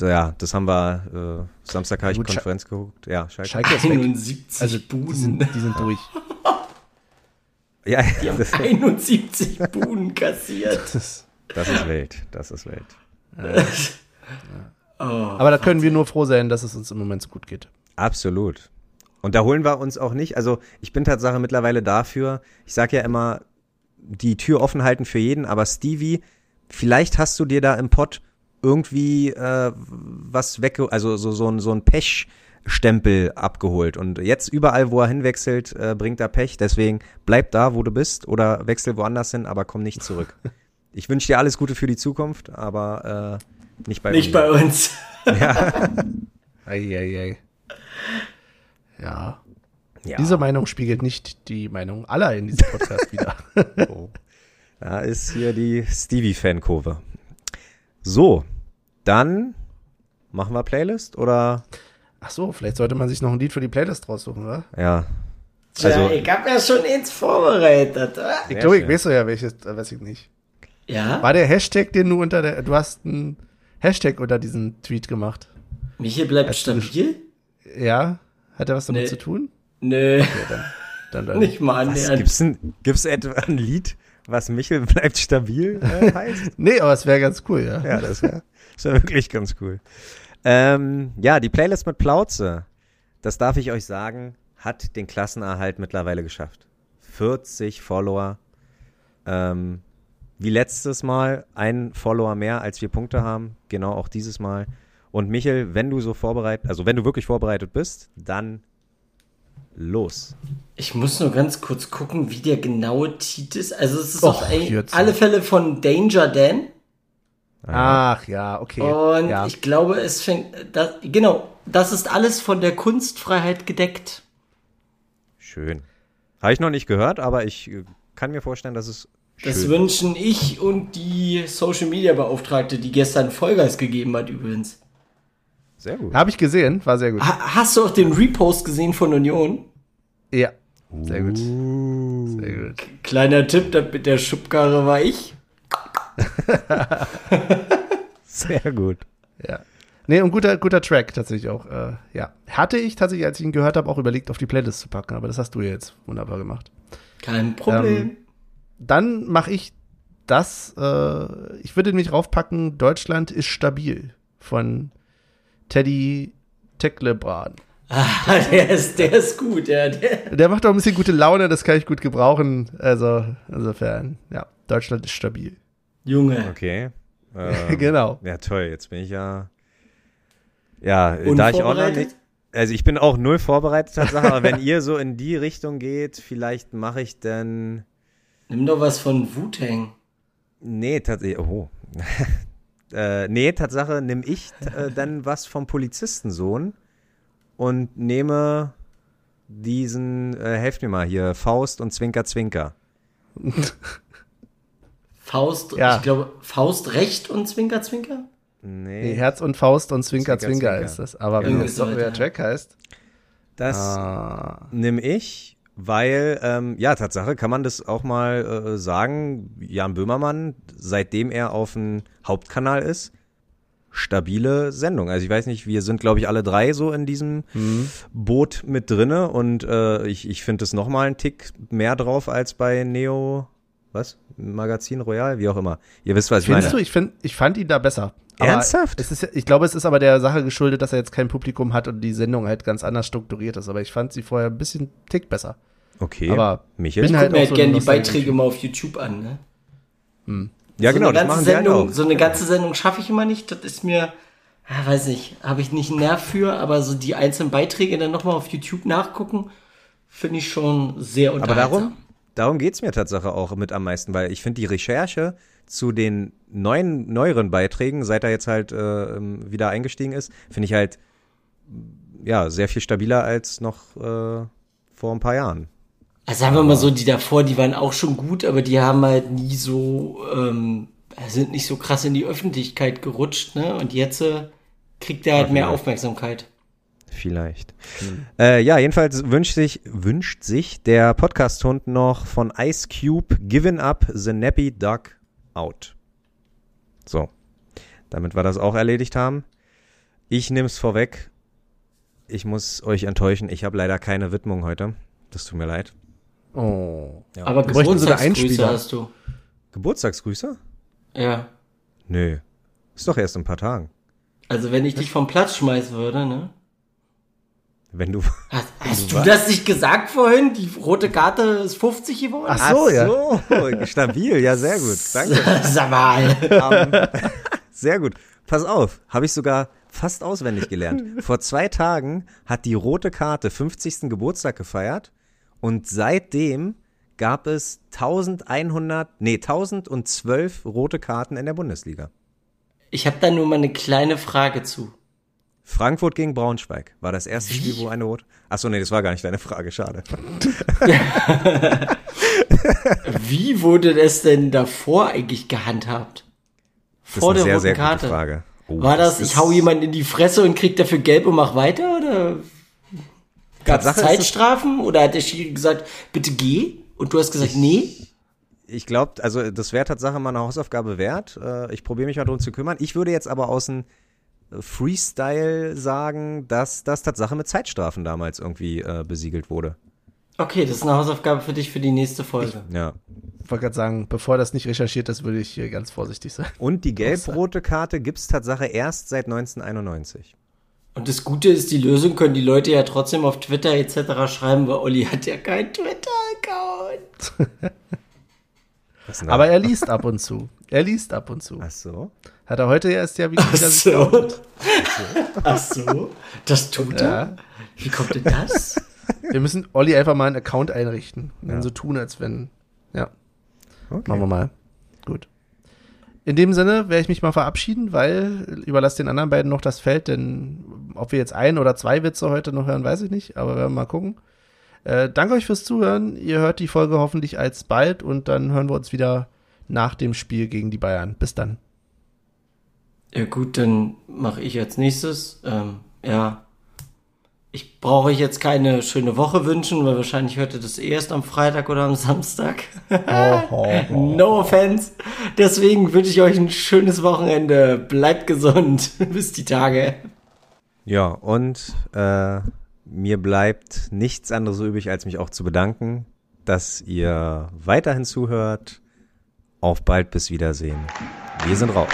ja, das haben wir, äh, Samstag habe ich Gut, Konferenz geguckt. Ja, Schalke. Schalke ist weg. 71 Also die Buden. sind, die sind durch. Ja, Die haben das, 71 Buden kassiert. Das, das ist wild. Das ist wild. Oh, aber da können wir nur froh sein, dass es uns im Moment so gut geht. Absolut. Und da holen wir uns auch nicht, also ich bin Tatsache mittlerweile dafür, ich sage ja immer, die Tür offen halten für jeden, aber Stevie, vielleicht hast du dir da im Pott irgendwie äh, was weg, also so, so, ein- so ein Pechstempel abgeholt. Und jetzt überall, wo er hinwechselt, äh, bringt er Pech. Deswegen bleib da, wo du bist oder wechsel woanders hin, aber komm nicht zurück. Ich wünsche dir alles Gute für die Zukunft, aber äh, nicht bei nicht uns. bei uns. Eieiei. Ja. Ja. Diese Meinung spiegelt nicht die Meinung aller in diesem Podcast wieder. Oh. Da ist hier die Stevie-Fankurve. So, dann machen wir Playlist oder Ach so, vielleicht sollte man sich noch ein Lied für die Playlist raussuchen, oder? ja. Tja, Also- ich hab ja schon eins vorbereitet. oder? Ich glaube, ich weiß ja welches, äh, weiß ich nicht. Ja, War der Hashtag, den du unter der, du hast einen Hashtag unter diesen Tweet gemacht. Michael bleibt Hast du- stabil? Ja? Hat er was damit Nee. zu tun? Nö, Ja, dann, dann, dann. nicht mal Was, annähernd. gibt's, ein, gibt's etwa ein Lied, was Michel bleibt stabil äh, heißt? Nee, aber es wäre ganz cool, ja. ja, das wäre wär wirklich ganz cool. Ähm, ja, die Playlist mit Plauze, das darf ich euch sagen, hat den Klassenerhalt mittlerweile geschafft. 40 Follower. Ähm, wie letztes Mal ein Follower mehr, als wir Punkte haben. Genau auch dieses Mal. Und Michel, wenn du so vorbereitet, also wenn du wirklich vorbereitet bist, dann los. Ich muss nur ganz kurz gucken, wie der genaue Titel ist. Also es ist Och, auf ein, alle Fälle von Danger Dan. Ach ja, okay. Und ja. ich glaube, es fängt, das, genau, das ist alles von der Kunstfreiheit gedeckt. Schön. Habe ich noch nicht gehört, aber ich äh, kann mir vorstellen, dass es schön Das wünschen ich und die Social Media Beauftragte, die gestern Vollgas gegeben hat übrigens. Sehr gut. Habe ich gesehen, war sehr gut. Ha hast du auch den Repost gesehen von Union? Ja. Sehr gut. Uh. Sehr gut. Kleiner Tipp, das mit der Schubkarre war ich. Sehr gut. Ja. Nee, und guter, guter Track tatsächlich auch. Äh, ja. Hatte ich tatsächlich, als ich ihn gehört habe, auch überlegt, auf die Playlist zu packen, aber das hast du ja jetzt wunderbar gemacht. Kein Problem. Ähm, Dann mache ich das, äh, ich würde nämlich raufpacken, Deutschland ist stabil von Teddy Tecklebrand. ah, der ist, der ist gut, ja. Der, Der macht auch ein bisschen gute Laune, das kann ich gut gebrauchen. Also, insofern, ja, Deutschland ist stabil. Junge. Okay. Ähm, genau. Ja, toll. Jetzt bin ich ja. Ja, da ich auch noch nicht. Also ich bin auch null vorbereitet, Tatsache, aber wenn ihr so in die Richtung geht, vielleicht mache ich dann. Nimm doch was von Wu-Tang. Nee, tatsächlich. Oh. äh, nee, Tatsache, nimm ich äh, dann was vom Polizistensohn und nehme diesen, äh, helft mir mal hier, Faust und Zwinker Zwinker. Faust, Ja. ich glaube, Faust recht und Zwinker Zwinker? Nee. Nee, Herz und Faust und Zwinker, Zwinker, Zwinker, Zwinker. ist das. Aber wenn Irgendwie das doch so, der ja. Track heißt. Das Ah. nimm ich, weil, ähm, ja, Tatsache kann man das auch mal äh, sagen, Jan Böhmermann, seitdem er auf dem Hauptkanal ist, stabile Sendung. Also ich weiß nicht, wir sind, glaube ich, alle drei so in diesem Hm. Boot mit drinne und äh, ich, ich finde es nochmal einen Tick mehr drauf als bei Neo, was? Magazin Royal, wie auch immer. Ihr wisst, was ich Findest du, meine. ich, find, ich fand ihn da besser. Aber Ernsthaft? Es ist, ich glaube, es ist aber der Sache geschuldet, dass er jetzt kein Publikum hat und die Sendung halt ganz anders strukturiert ist. Aber ich fand sie vorher ein bisschen Tick besser. Okay. Aber Michael? bin Ich halt gucke mir halt so gerne die. Beiträge mal auf YouTube an, ne? ja, so genau, eine ganze halt Sendung. So eine ganze Sendung schaffe ich immer nicht. Das ist mir, ja, weiß nicht, habe ich nicht einen Nerv für, aber so die einzelnen Beiträge dann nochmal auf YouTube nachgucken, finde ich schon sehr Aber unterhaltsam. darum, darum geht's mir Tatsache auch mit am meisten, weil ich finde die Recherche zu den neuen, neueren Beiträgen, seit er jetzt halt äh, ähm, wieder eingestiegen ist, finde ich halt ja sehr viel stabiler als noch äh, vor ein paar Jahren. Also sagen wir mal so, die davor, die waren auch schon gut, aber die haben halt nie so, ähm, sind nicht so krass in die Öffentlichkeit gerutscht, ne? Und jetzt äh, kriegt er halt mehr vielleicht. Aufmerksamkeit. Vielleicht. Äh, ja, jedenfalls wünscht sich, wünscht sich der Podcast-Hund noch von Ice Cube Given Up the Nappy Duck Out. So. Damit wir das auch erledigt haben. Ich nehme es vorweg. Ich muss euch enttäuschen. Ich habe leider keine Widmung heute. Das tut mir leid. Oh. Ja. Aber Geburtstagsgrüße hast du. Geburtstagsgrüße? Ja. Nö. Ist doch erst in ein paar Tagen. Also wenn ich dich vom Platz schmeißen würde, ne? Wenn du. Hast, hast Du du das nicht gesagt vorhin? Die rote Karte ist 50 geworden? Ach so, ja. so, stabil. Ja, sehr gut. Danke. Sag mal. Ähm, sehr gut. Pass auf, habe ich sogar fast auswendig gelernt. Vor zwei Tagen hat die rote Karte 50. Geburtstag gefeiert und seitdem gab es 1100, nee, 1012 rote Karten in der Bundesliga. Ich habe da nur mal eine kleine Frage zu. Frankfurt gegen Braunschweig war das erste Spiel, wo eine rote. Achso, nee, das war gar nicht deine Frage, schade. Wie wurde das denn davor eigentlich gehandhabt? Das Vor ist eine der sehr, roten sehr Karte. gute Frage. Oh, War das, ich ist- hau jemanden in die Fresse und krieg dafür gelb und mach weiter? Oder gab es Zeitstrafen? Oder hat der Schiri gesagt, bitte geh? Und du hast gesagt, nee? Ich glaube, also das wäre Tatsache mal eine Hausaufgabe wert. Äh, Ich probiere mich mal drum zu kümmern. Ich würde jetzt aber aus dem Freestyle sagen, dass das Tatsache mit Zeitstrafen damals irgendwie äh, besiegelt wurde. Okay, das ist eine Hausaufgabe für dich für die nächste Folge. Ja. Ich wollte gerade sagen, bevor das nicht recherchiert ist, würde ich hier ganz vorsichtig sein. Und die gelb-rote Karte gibt's Tatsache erst seit 1991. Und das Gute ist, die Lösung können die Leute ja trotzdem auf Twitter etc. schreiben, weil Olli hat ja keinen Twitter-Account. Aber er liest ab und zu. Er liest ab und zu. Ach so. Hat er heute erst ja wieder Ach so. Ach so. Das tut er? Ja. Wie kommt denn das? Wir müssen Olli einfach mal einen Account einrichten und dann Ja. so tun, als wenn. Ja, Okay. machen wir mal. Gut. In dem Sinne werde ich mich mal verabschieden, weil überlasse den anderen beiden noch das Feld, denn ob wir jetzt ein oder zwei Witze heute noch hören, weiß ich nicht, aber werden wir mal gucken. Äh, danke euch fürs Zuhören. Ihr hört die Folge hoffentlich alsbald und dann hören wir uns wieder nach dem Spiel gegen die Bayern. Bis dann. Ja gut, dann mache ich als nächstes. Ähm, ja, ich brauche euch jetzt keine schöne Woche wünschen, weil wahrscheinlich hört ihr das erst am Freitag oder am Samstag. no offense. Deswegen wünsche ich euch ein schönes Wochenende. Bleibt gesund. Bis die Tage. Ja, und äh, mir bleibt nichts anderes übrig, als mich auch zu bedanken, dass ihr weiterhin zuhört. Auf bald, bis Wiedersehen. Wir sind raus.